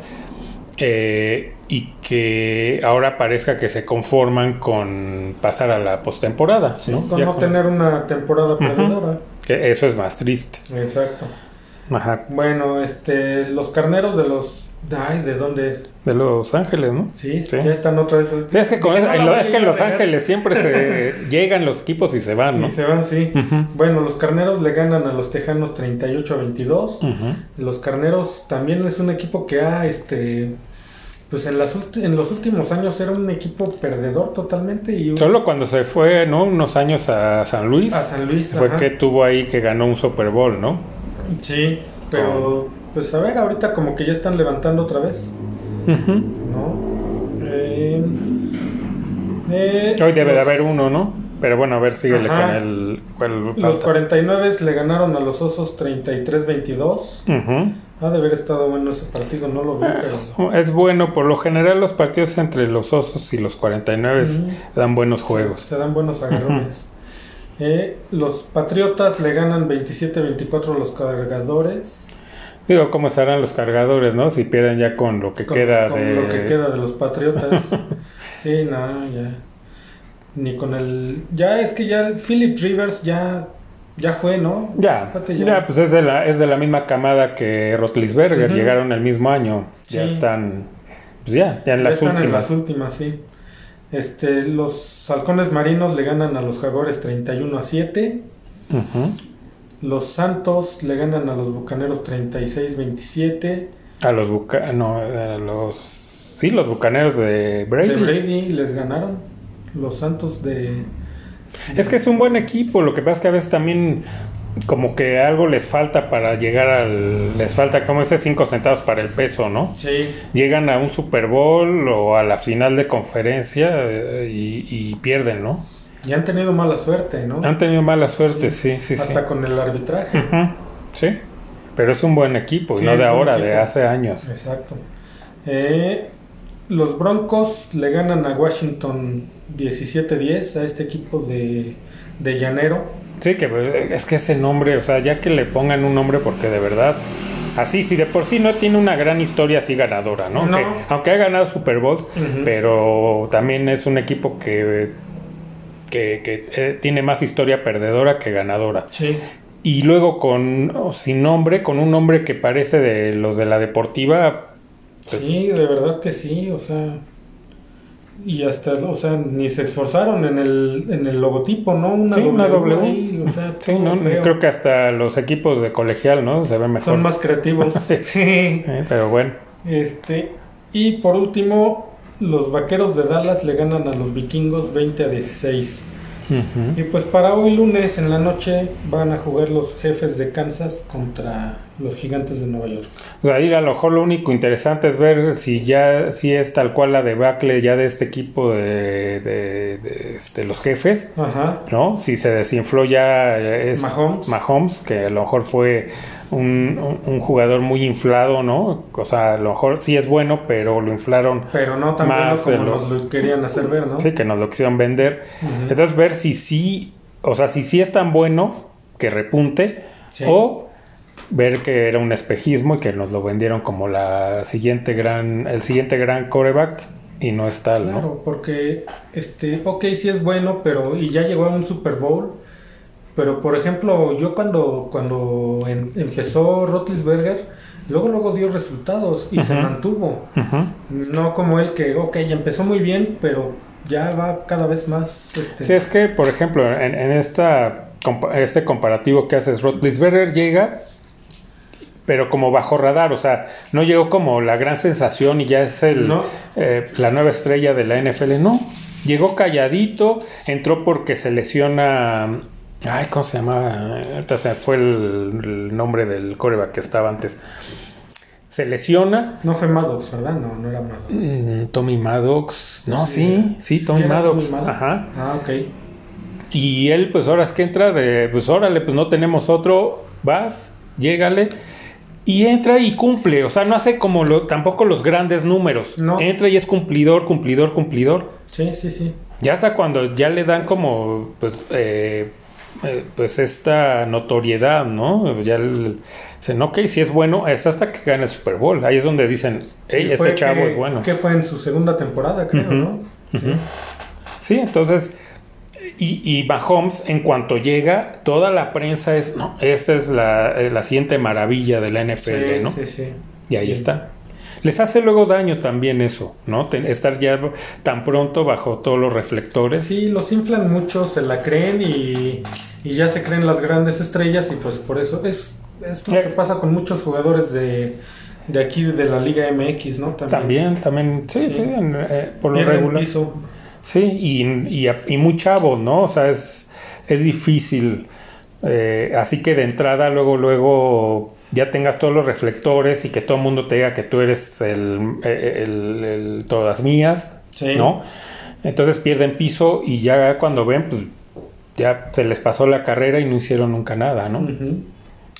[SPEAKER 1] eh, y que ahora parezca que se conforman con pasar a la postemporada,
[SPEAKER 2] Sí,
[SPEAKER 1] ¿no?
[SPEAKER 2] con
[SPEAKER 1] Ya
[SPEAKER 2] no
[SPEAKER 1] con-
[SPEAKER 2] tener una temporada perdedora.
[SPEAKER 1] que eso es más triste.
[SPEAKER 2] Exacto.
[SPEAKER 1] Ajá.
[SPEAKER 2] Bueno, este, los carneros de los... Ay, ¿de dónde es?
[SPEAKER 1] De Los Ángeles, ¿no?
[SPEAKER 2] Sí,
[SPEAKER 1] Sí.
[SPEAKER 2] ya están otra vez.
[SPEAKER 1] Sí, es que, con-
[SPEAKER 2] no,
[SPEAKER 1] en lo- es que en Los. Ángeles siempre se [LAUGHS] llegan los equipos y se van, ¿no?
[SPEAKER 2] Y se van, sí. Bueno, los carneros le ganan a los tejanos 38 a 22.
[SPEAKER 1] Ujú.
[SPEAKER 2] Los carneros también es un equipo que ha, este, pues en, las, en los últimos años era un equipo perdedor totalmente y
[SPEAKER 1] Solo cuando se fue, ¿no? Unos años a San Luis,
[SPEAKER 2] a San Luis.
[SPEAKER 1] fue
[SPEAKER 2] ajá.
[SPEAKER 1] que tuvo ahí que ganó un Super Bowl, ¿no?
[SPEAKER 2] Sí, pero pues a ver, ahorita como que ya están levantando otra vez,
[SPEAKER 1] Ujú.
[SPEAKER 2] ¿no? Eh, eh,
[SPEAKER 1] Hoy debe de
[SPEAKER 2] los-
[SPEAKER 1] haber uno, ¿no? Pero bueno, a ver, síguele
[SPEAKER 2] Ajá.
[SPEAKER 1] con el... cuál
[SPEAKER 2] Los
[SPEAKER 1] falta.
[SPEAKER 2] 49 le ganaron a los Osos 33-22.
[SPEAKER 1] Ujú.
[SPEAKER 2] Ha de haber estado bueno ese partido, no lo vi, pero...
[SPEAKER 1] Es bueno, por lo general los partidos entre los Osos y los 49
[SPEAKER 2] Ujú.
[SPEAKER 1] dan buenos juegos.
[SPEAKER 2] Se dan buenos agarrones. Eh, los Patriotas le ganan 27-24 a los cargadores.
[SPEAKER 1] Digo, ¿cómo estarán los cargadores, no? Si pierden ya con lo que
[SPEAKER 2] Con-
[SPEAKER 1] queda
[SPEAKER 2] con
[SPEAKER 1] de...
[SPEAKER 2] lo que queda de los Patriotas. [LAUGHS] sí, no, ya. Ni con el. Ya es que ya el Philip Rivers ya. Ya fue, ¿no?
[SPEAKER 1] Ya,
[SPEAKER 2] Fíjate,
[SPEAKER 1] ya, pues es de la, es de la misma camada que Rotlisberger,
[SPEAKER 2] Ujú.
[SPEAKER 1] llegaron el mismo año, ya están, pues ya, ya en
[SPEAKER 2] Ya
[SPEAKER 1] las
[SPEAKER 2] están en
[SPEAKER 1] últimas.
[SPEAKER 2] las últimas, sí. Este, los halcones marinos le ganan a los jaguares 31 a 7.
[SPEAKER 1] Ujú.
[SPEAKER 2] Los santos le ganan a los bucaneros 36-27.
[SPEAKER 1] A los buca no, a los, sí, los bucaneros de Brady.
[SPEAKER 2] De Brady les ganaron. Los santos de.
[SPEAKER 1] Es que es un buen equipo, lo que pasa es que a veces también como que algo les falta para llegar al, les falta como ese 5 centavos para el peso, ¿no?
[SPEAKER 2] Sí,
[SPEAKER 1] Llegan a un Super Bowl o a la final de conferencia eh, y, y pierden, ¿no?
[SPEAKER 2] Y han tenido mala suerte, ¿no?
[SPEAKER 1] Han tenido mala suerte, sí, sí, sí.
[SPEAKER 2] Hasta con el arbitraje.
[SPEAKER 1] Sí, pero es un buen equipo,
[SPEAKER 2] Sí,
[SPEAKER 1] no de ahora, de hace años.
[SPEAKER 2] Exacto. Eh, los Broncos le ganan a Washington 17-10 a este equipo de, de Llanero.
[SPEAKER 1] Sí, que eh, es que ese nombre, o sea, ya que le pongan un nombre porque de verdad, así, si de por sí no tiene una gran historia así ganadora, ¿no?
[SPEAKER 2] No.
[SPEAKER 1] Que- aunque ha ganado Super Bowls,
[SPEAKER 2] Ujú.
[SPEAKER 1] pero también es un equipo que, que, que, eh, tiene más historia perdedora que ganadora.
[SPEAKER 2] Sí.
[SPEAKER 1] Y luego con, sin nombre, con un nombre que parece de los de la deportiva, pues,
[SPEAKER 2] Sí, de verdad que sí, o sea. Y hasta, o sea, ni se esforzaron en el, en el logotipo, ¿no? Una
[SPEAKER 1] Sí, una W.
[SPEAKER 2] ahí, o sea,
[SPEAKER 1] sí, ¿no?
[SPEAKER 2] feo.
[SPEAKER 1] creo que hasta los equipos de colegial, ¿no? Se ven mejor.
[SPEAKER 2] Son más creativos. [LAUGHS] sí.
[SPEAKER 1] Eh, pero bueno.
[SPEAKER 2] Este, y por último, los vaqueros de Dallas le ganan a los vikingos 20 a 16.
[SPEAKER 1] Ujú.
[SPEAKER 2] Y pues para hoy lunes en la noche van a jugar los jefes de Kansas contra los gigantes de Nueva York.
[SPEAKER 1] O sea, ahí a lo mejor lo único interesante es ver si ya si es tal cual la debacle ya de este equipo de, de- de, este, los jefes,
[SPEAKER 2] Ajá.
[SPEAKER 1] ¿no? Si se desinfló ya eh, es
[SPEAKER 2] Mahomes.
[SPEAKER 1] Mahomes, que a lo mejor fue un, jugador muy inflado, ¿no? O sea, a lo mejor sí es bueno, pero lo inflaron
[SPEAKER 2] Pero no tan
[SPEAKER 1] Más
[SPEAKER 2] bueno como
[SPEAKER 1] lo-
[SPEAKER 2] nos lo querían hacer ver, ¿no?
[SPEAKER 1] Sí, que nos lo quisieron vender. Entonces, ver si sí, o sea, si sí es tan bueno que repunte,
[SPEAKER 2] Sí.
[SPEAKER 1] o ver que era un espejismo y que nos lo vendieron como la siguiente gran, el siguiente gran coreback y no es tal,
[SPEAKER 2] Claro,
[SPEAKER 1] ¿no?
[SPEAKER 2] porque, este, ok, sí es bueno, pero, y ya llegó a un Super Bowl, pero por ejemplo, yo cuando, cuando en- empezó Rotlisberger, luego, luego dio resultados y se mantuvo. No como él que, ok, empezó muy bien, pero ya va cada vez más, este,
[SPEAKER 1] Sí, es que, por ejemplo, en, en esta, este comparativo que haces, Roethlisberger llega, pero como bajo radar, o sea, no llegó como la gran sensación y ya es el,
[SPEAKER 2] No.
[SPEAKER 1] eh, la nueva estrella de la NFL, no. Llegó calladito, entró porque se lesiona. Ay, ¿cómo se llama? Ahorita se me fue el, el nombre del coreback que estaba antes. Se lesiona.
[SPEAKER 2] no fue Maddox, ¿verdad? No, no era Maddox.
[SPEAKER 1] Mm, Tommy Maddox. No,
[SPEAKER 2] Sí,
[SPEAKER 1] sí, sí,
[SPEAKER 2] ¿Sí
[SPEAKER 1] Tommy
[SPEAKER 2] era
[SPEAKER 1] Maddox.
[SPEAKER 2] Tommy Maddox?
[SPEAKER 1] Ajá.
[SPEAKER 2] Ah, ok.
[SPEAKER 1] Y él, pues ahora es que entra de, pues órale, pues no tenemos otro, vas, llégale. Y entra y cumple, o sea, no hace como lo, tampoco los grandes números.
[SPEAKER 2] No.
[SPEAKER 1] Entra y es cumplidor, cumplidor, cumplidor.
[SPEAKER 2] Sí, sí, sí.
[SPEAKER 1] Ya hasta cuando ya le dan como, pues, eh, eh, pues esta notoriedad, ¿no? Ya el- dicen, ok, si es bueno, es hasta que gana el Super Bowl. Ahí es donde dicen, hey, ese chavo
[SPEAKER 2] que-
[SPEAKER 1] es bueno.
[SPEAKER 2] Que fue en su segunda temporada, creo, ¿no? Sí.
[SPEAKER 1] Sí, entonces, y, y Mahomes, en cuanto llega, toda la prensa es, no, esta es la, eh, la siguiente maravilla de la NFL,
[SPEAKER 2] Sí,
[SPEAKER 1] ¿no?
[SPEAKER 2] sí, sí.
[SPEAKER 1] Y ahí
[SPEAKER 2] Sí.
[SPEAKER 1] está. Les hace luego daño también eso, ¿no? Ten- estar ya tan pronto bajo todos los reflectores.
[SPEAKER 2] Sí, los inflan mucho, se la creen y, y ya se creen las grandes estrellas y pues por eso es, es lo
[SPEAKER 1] Eh.
[SPEAKER 2] que pasa con muchos jugadores de, de aquí de la Liga MX, ¿no?
[SPEAKER 1] También, también, sí, sí,
[SPEAKER 2] Sí.
[SPEAKER 1] en, eh, por lo
[SPEAKER 2] Pierden
[SPEAKER 1] regular.
[SPEAKER 2] piso.
[SPEAKER 1] Sí, y, y, y muy chavo, ¿no? O sea, es, es difícil. eh, así que de entrada, luego, luego ya tengas todos los reflectores y que todo el mundo te diga que tú eres el, el- el todas mías,
[SPEAKER 2] Sí.
[SPEAKER 1] ¿no? Entonces pierden piso y ya cuando ven, pues ya se les pasó la carrera y no hicieron nunca nada, ¿no?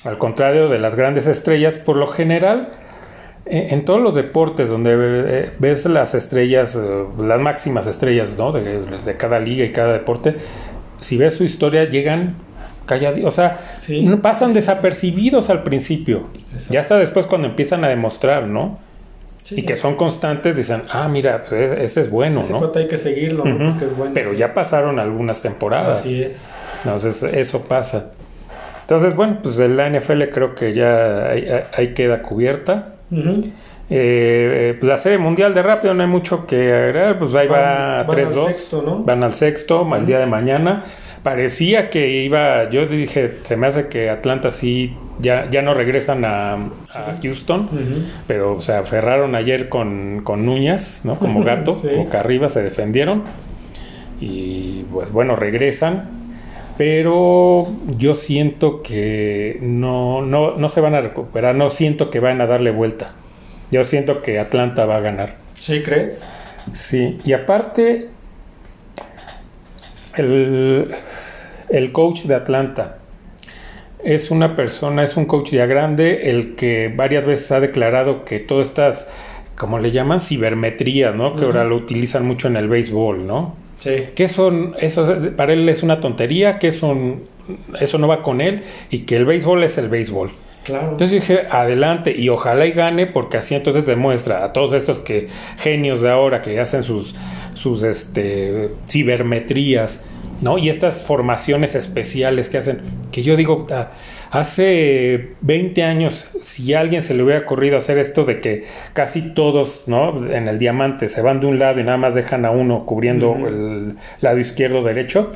[SPEAKER 1] Al contrario de las grandes estrellas, por lo general, eh, en todos los deportes donde ves las estrellas, eh, las máximas estrellas ¿no? de, de cada liga y cada deporte, si ves su historia, llegan calladitos, o sea,
[SPEAKER 2] Sí.
[SPEAKER 1] pasan desapercibidos al principio.
[SPEAKER 2] Exacto.
[SPEAKER 1] Ya hasta después cuando empiezan a demostrar, ¿no?
[SPEAKER 2] Sí,
[SPEAKER 1] y que son constantes, dicen, ah, mira, pues, e- ese es bueno,
[SPEAKER 2] Ese
[SPEAKER 1] ¿no?
[SPEAKER 2] hay que seguirlo.
[SPEAKER 1] Ujú.
[SPEAKER 2] Porque es bueno.
[SPEAKER 1] Pero ya pasaron algunas temporadas.
[SPEAKER 2] Así es.
[SPEAKER 1] Entonces, eso pasa. Entonces, bueno, pues la NFL creo que ya ahí, ahí queda cubierta.
[SPEAKER 2] Ujú.
[SPEAKER 1] Eh, pues la serie mundial de rápido no hay mucho que agregar, pues ahí
[SPEAKER 2] Van-
[SPEAKER 1] va
[SPEAKER 2] van
[SPEAKER 1] 3-2.
[SPEAKER 2] al sexto, ¿no?
[SPEAKER 1] Van al sexto, el día de mañana. Parecía que iba, yo dije, se me hace que Atlanta sí, ya, ya no regresan a, a Houston, pero se aferraron ayer con, con uñas, ¿no? Como [LAUGHS] gato,
[SPEAKER 2] Sí.
[SPEAKER 1] boca arriba, se defendieron. Y pues bueno, regresan. Pero yo siento que no, no, no se van a recuperar, no siento que van a darle vuelta. Yo siento que Atlanta va a ganar.
[SPEAKER 2] ¿Sí crees?
[SPEAKER 1] Sí, y aparte, el, el coach de Atlanta es una persona, es un coach ya grande, el que varias veces ha declarado que todas estas, como le llaman, cibermetrías, ¿no? Que ahora lo utilizan mucho en el béisbol, ¿no?
[SPEAKER 2] Sí.
[SPEAKER 1] Que son, eso para él es una tontería, que eso, eso no va con él y que el béisbol es el béisbol.
[SPEAKER 2] Claro.
[SPEAKER 1] Entonces dije, adelante, y ojalá y gane, porque así entonces demuestra a todos estos que genios de ahora que hacen sus, sus este, cibermetrías, ¿no? Y estas formaciones especiales que hacen, que yo digo, ah, hace 20 años, si a alguien se le hubiera ocurrido hacer esto de que casi todos, ¿no? En el diamante se van de un lado y nada más dejan a uno cubriendo el lado izquierdo derecho.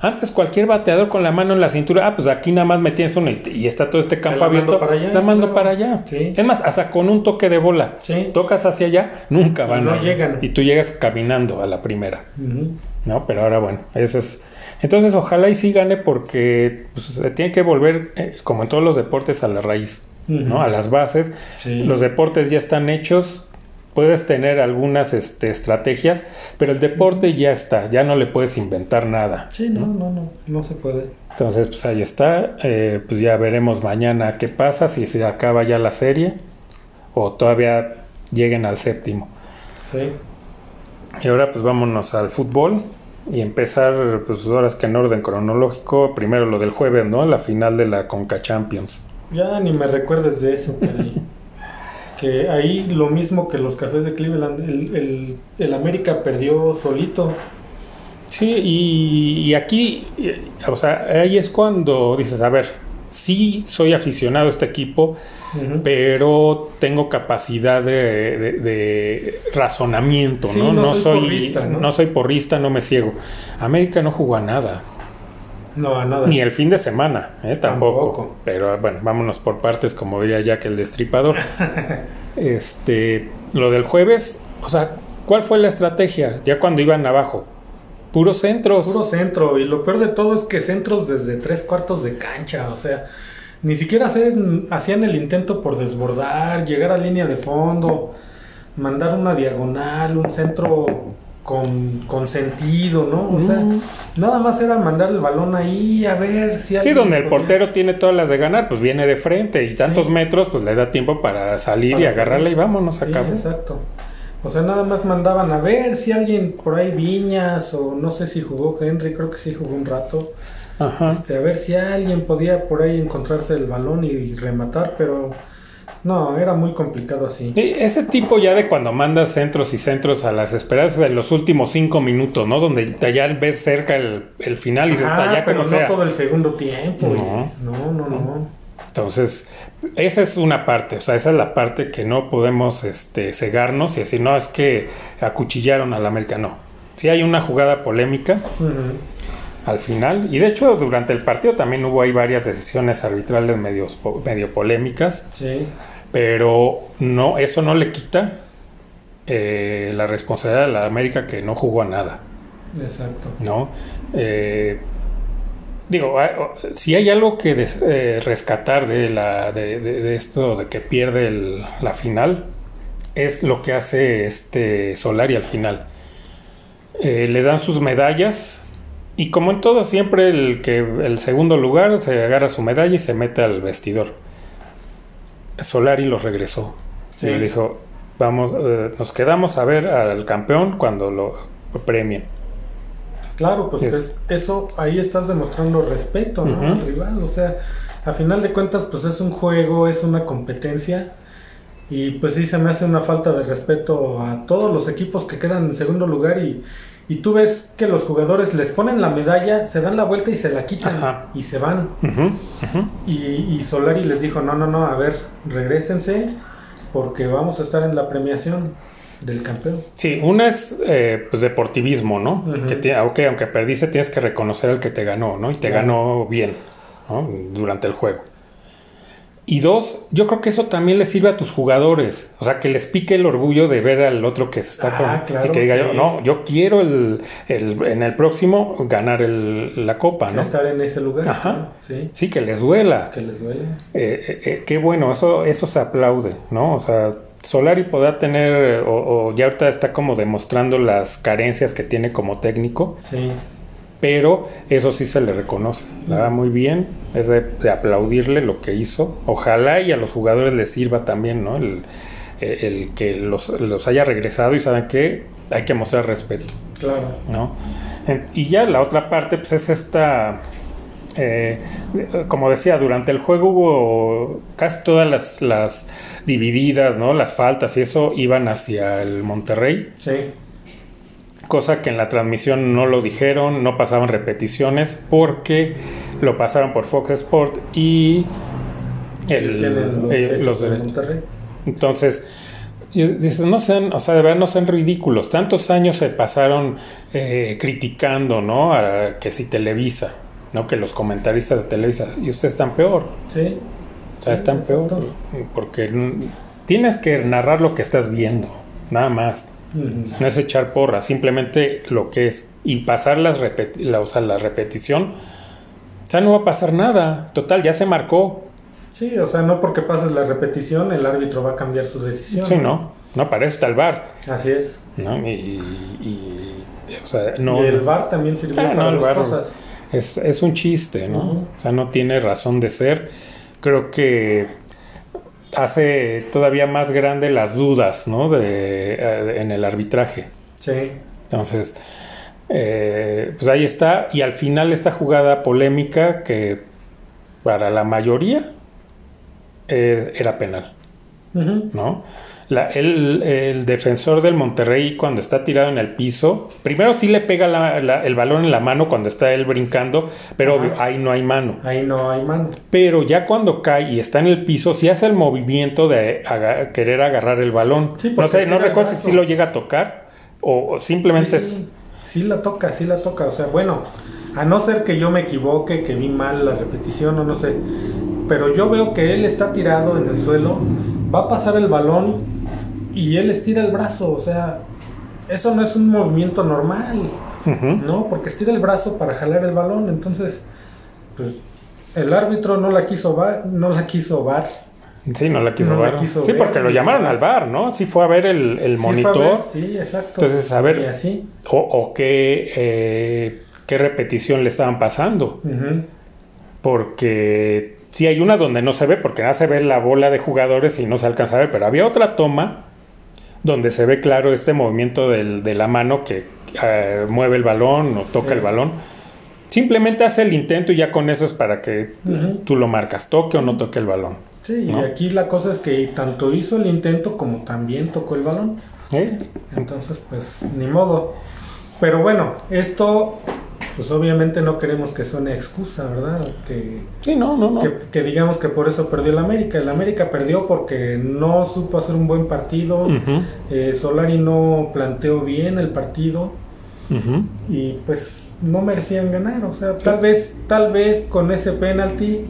[SPEAKER 1] Antes cualquier bateador con la mano en la cintura, ah, pues aquí nada más me tienes uno y, y está todo este campo abierto,
[SPEAKER 2] para allá,
[SPEAKER 1] la mando
[SPEAKER 2] claro.
[SPEAKER 1] para allá.
[SPEAKER 2] Sí.
[SPEAKER 1] Es más, hasta con un toque de bola,
[SPEAKER 2] Sí.
[SPEAKER 1] tocas hacia allá, nunca van
[SPEAKER 2] no
[SPEAKER 1] a-
[SPEAKER 2] llegan.
[SPEAKER 1] Y tú llegas caminando a la primera. ¿no? Pero ahora bueno, eso es. Entonces ojalá y sí gane porque pues, se tiene que volver, eh, como en todos los deportes, a la raíz, ¿no? A las bases.
[SPEAKER 2] Sí.
[SPEAKER 1] Los deportes ya están hechos, puedes tener algunas este, estrategias, pero el deporte ya está, ya no le puedes inventar nada.
[SPEAKER 2] Sí, no, no, no, no se puede.
[SPEAKER 1] Entonces, pues ahí está. Eh, pues ya veremos mañana qué pasa, si se acaba ya la serie o todavía lleguen al séptimo.
[SPEAKER 2] Sí.
[SPEAKER 1] Y ahora pues vámonos al fútbol y empezar, pues horas que en orden cronológico, primero lo del jueves, ¿no? La final de la Conca Champions.
[SPEAKER 2] Ya ni me recuerdes de eso, caray. [LAUGHS] que ahí lo mismo que los cafés de Cleveland, el, el, el América perdió solito.
[SPEAKER 1] Sí, y, y aquí, o sea, ahí es cuando dices, a ver, sí soy aficionado a este equipo, pero tengo capacidad de, de- de razonamiento,
[SPEAKER 2] Sí,
[SPEAKER 1] ¿no?
[SPEAKER 2] no soy, porrista, ¿no?
[SPEAKER 1] ¿no? soy porrista, no me ciego. América no jugó a nada,
[SPEAKER 2] No, a nada.
[SPEAKER 1] ni el fin de semana, ¿eh? tampoco.
[SPEAKER 2] Tampoco.
[SPEAKER 1] Pero bueno, vámonos por partes, como diría Jack el destripador. [LAUGHS] este, lo del jueves, o sea, ¿cuál fue la estrategia? Ya cuando iban abajo, puros centros.
[SPEAKER 2] Puro centro, y lo peor de todo es que centros desde tres cuartos de cancha, o sea, ni siquiera hacen- hacían el intento por desbordar, llegar a línea de fondo, mandar una diagonal, un centro con, con sentido, ¿no? O sea, nada más era mandar el balón ahí a ver si
[SPEAKER 1] Sí, donde el
[SPEAKER 2] podía-
[SPEAKER 1] portero tiene todas las de ganar, pues viene de frente y tantos
[SPEAKER 2] Sí.
[SPEAKER 1] metros, pues le da tiempo para salir y agarrarla y vámonos,
[SPEAKER 2] Sí,
[SPEAKER 1] acabó.
[SPEAKER 2] exacto. O sea, nada más mandaban a ver si alguien por ahí Viñas o no sé si jugó Henry, creo que sí jugó un rato.
[SPEAKER 1] Ajá.
[SPEAKER 2] Este, a ver si alguien podía por ahí encontrarse el balón y rematar, pero no, era muy complicado así.
[SPEAKER 1] Sí, ese tipo ya de cuando mandas centros y centros a las esperanzas en los últimos cinco minutos, ¿no? Donde ya- ves cerca el, el final y
[SPEAKER 2] Ajá,
[SPEAKER 1] "Ta, ya
[SPEAKER 2] pero
[SPEAKER 1] como
[SPEAKER 2] no
[SPEAKER 1] sea.
[SPEAKER 2] todo el segundo tiempo.
[SPEAKER 1] No.
[SPEAKER 2] no, no, no.
[SPEAKER 1] Entonces, esa es una parte, o sea, esa es la parte que no podemos este, cegarnos y decir, no, es que acuchillaron al América, no. Sí hay una jugada polémica
[SPEAKER 2] Ujú.
[SPEAKER 1] Al final, y de hecho durante el partido también hubo ahí varias decisiones arbitrales medios po- medio polémicas,
[SPEAKER 2] Sí,
[SPEAKER 1] pero no, eso no le quita eh, la responsabilidad de la América que no jugó a nada.
[SPEAKER 2] exacto.
[SPEAKER 1] ¿no? Eh, digo, ah, oh, si hay algo que des- eh, rescatar de, la, de, de- de esto de que pierde el- la final, es lo que hace este Solari al final. Eh, le dan sus medallas y como en todo, siempre el que el segundo lugar se agarra su medalla y se mete al vestidor. Solari lo regresó.
[SPEAKER 2] Sí.
[SPEAKER 1] Y le dijo, vamos, eh, nos quedamos a ver al campeón cuando lo premien.
[SPEAKER 2] Claro, pues
[SPEAKER 1] Es-
[SPEAKER 2] es- eso ahí estás demostrando respeto ¿no? Al rival. O sea, a final de cuentas, pues es un juego, es una competencia. Y pues sí se me hace una falta de respeto a todos los equipos que quedan en segundo lugar y, y tú ves que los jugadores les ponen la medalla, se dan la vuelta y se la quitan
[SPEAKER 1] Ajá.
[SPEAKER 2] y se van. Y, y Solari les dijo, no, no, no, a ver, regresense porque vamos a estar en la premiación del campeón.
[SPEAKER 1] Sí, una es eh, pues deportivismo, ¿no?
[SPEAKER 2] Ujú.
[SPEAKER 1] Que te- ok, aunque perdiste, tienes que reconocer al que te ganó, ¿no? Y te
[SPEAKER 2] Claro.
[SPEAKER 1] ganó bien, ¿no? Durante el juego. Y dos, yo creo que eso también le sirve a tus jugadores. O sea, que les pique el orgullo de ver al otro que se está
[SPEAKER 2] Ah,
[SPEAKER 1] con-
[SPEAKER 2] claro,
[SPEAKER 1] y que diga
[SPEAKER 2] sí.
[SPEAKER 1] yo, no, yo quiero el, el- en el próximo ganar el- la copa, ¿no?
[SPEAKER 2] Estar en ese lugar.
[SPEAKER 1] Ajá.
[SPEAKER 2] ¿no? Sí,
[SPEAKER 1] Sí, que les duela.
[SPEAKER 2] que les duele.
[SPEAKER 1] Eh, eh, eh, qué bueno, eso, eso se aplaude, ¿no? O sea, Solari podrá tener, o, o ya ahorita está como demostrando las carencias que tiene como técnico,
[SPEAKER 2] Sí,
[SPEAKER 1] pero eso sí se le reconoce, la va muy bien, es de, de aplaudirle lo que hizo, ojalá y a los jugadores les sirva también, ¿no? El, eh, el que los, los haya regresado y saben que hay que mostrar respeto.
[SPEAKER 2] claro.
[SPEAKER 1] ¿no? Y ya la otra parte, pues es esta, eh, como decía, durante el juego hubo casi todas las, las divididas, ¿no? Las faltas y eso iban hacia el Monterrey,
[SPEAKER 2] Sí,
[SPEAKER 1] cosa que en la transmisión no lo dijeron, no pasaban repeticiones porque lo pasaron por Fox Sport y el-
[SPEAKER 2] los
[SPEAKER 1] eh, los
[SPEAKER 2] de
[SPEAKER 1] derechos.
[SPEAKER 2] Monterrey.
[SPEAKER 1] Entonces, dices, no sean, o sea, de verdad no sean ridículos. Tantos años se pasaron eh, criticando, ¿no? A que si Televisa, ¿no? Que los comentaristas de Televisa, y ustedes están peor.
[SPEAKER 2] Sí,
[SPEAKER 1] O sea,
[SPEAKER 2] Sí,
[SPEAKER 1] están peor. Porque tienes que narrar lo que estás viendo, nada más. No es echar porra, simplemente lo que es. Y pasar las repeti- la, o sea, la repetición, sea, no va a pasar nada. Total, ya se marcó.
[SPEAKER 2] Sí, o sea, no porque pases la repetición el árbitro va a cambiar su decisión.
[SPEAKER 1] Sí, ¿no? No, para eso está el bar.
[SPEAKER 2] Así es.
[SPEAKER 1] ¿no? Y, y- o sea, no,
[SPEAKER 2] y el VAR también sirvió
[SPEAKER 1] Ah,
[SPEAKER 2] para
[SPEAKER 1] no, el
[SPEAKER 2] dos
[SPEAKER 1] VAR.
[SPEAKER 2] cosas.
[SPEAKER 1] es, es un chiste, ¿no? O sea, no tiene razón de ser. Creo que hace todavía más grande las dudas, ¿no? De, eh, en el arbitraje.
[SPEAKER 2] Sí,
[SPEAKER 1] Entonces, eh, pues ahí está. Y al final esta jugada polémica que para la mayoría eh, era penal. ¿no? La- el, el defensor del Monterrey cuando está tirado en el piso, primero sí le pega la- la- el balón en la mano cuando está él brincando, pero
[SPEAKER 2] Ajá.
[SPEAKER 1] obvio, ahí no hay mano.
[SPEAKER 2] Ahí no hay mano.
[SPEAKER 1] Pero ya cuando cae y está en el piso, sí hace el movimiento de aga- querer agarrar el balón.
[SPEAKER 2] Sí,
[SPEAKER 1] no sé, no recuerdo si lo llega a tocar o, o simplemente...
[SPEAKER 2] Sí, sí, sí la toca, sí la toca. O sea, bueno, a no ser que yo me equivoque, que vi mal la repetición o no sé. Pero yo veo que él está tirado en el suelo, va a pasar el balón y él estira el brazo. O sea, eso no es un movimiento normal. ¿no? Porque estira el brazo para jalar el balón. Entonces, pues el árbitro no la quiso va- no la quiso var.
[SPEAKER 1] Sí, no la quiso
[SPEAKER 2] No la
[SPEAKER 1] ver.
[SPEAKER 2] quiso
[SPEAKER 1] sí,
[SPEAKER 2] ver.
[SPEAKER 1] porque lo llamaron al bar, ¿no? Sí fue a ver el,
[SPEAKER 2] Sí,
[SPEAKER 1] monitor.
[SPEAKER 2] ver, Sí, exacto.
[SPEAKER 1] Entonces, a ver.
[SPEAKER 2] Y así.
[SPEAKER 1] O, o qué, eh, qué repetición le estaban pasando. Porque sí hay una donde no se ve, porque nada se ve la bola de jugadores y no se alcanza a ver, pero había otra toma donde se ve claro este movimiento del- de la mano que eh, mueve el balón o toca
[SPEAKER 2] Sí.
[SPEAKER 1] el balón. Simplemente hace el intento y ya con eso es para que
[SPEAKER 2] Ujú.
[SPEAKER 1] tú lo marcas, toque o no toque el balón.
[SPEAKER 2] Sí,
[SPEAKER 1] ¿no?
[SPEAKER 2] y aquí la cosa es que tanto hizo el intento como también tocó el balón.
[SPEAKER 1] ¿Eh?
[SPEAKER 2] Entonces, pues, ni modo. Pero bueno, esto, pues obviamente no queremos que suene excusa, ¿verdad? Que,
[SPEAKER 1] Sí, no, no, no.
[SPEAKER 2] que, que digamos que por eso perdió el América. El América perdió porque no supo hacer un buen partido. Eh, Solari no planteó bien el partido y pues no merecían ganar. O sea, tal vez, tal vez con ese penalti,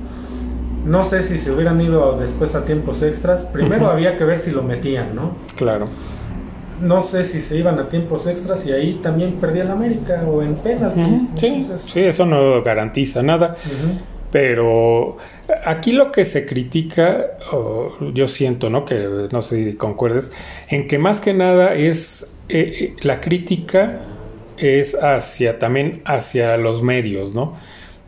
[SPEAKER 2] no sé si se hubieran ido después a tiempos extras. Primero había que ver si lo metían, ¿no?
[SPEAKER 1] Claro.
[SPEAKER 2] No sé si se iban a tiempos extras y ahí también perdía el América o en penaltis.
[SPEAKER 1] Ujú, Sí,
[SPEAKER 2] Entonces,
[SPEAKER 1] sí, eso no garantiza nada. Pero aquí lo que se critica, yo siento, ¿no? Que no sé si concuerdes, en que más que nada es eh, eh, la crítica es hacia también hacia los medios, ¿no?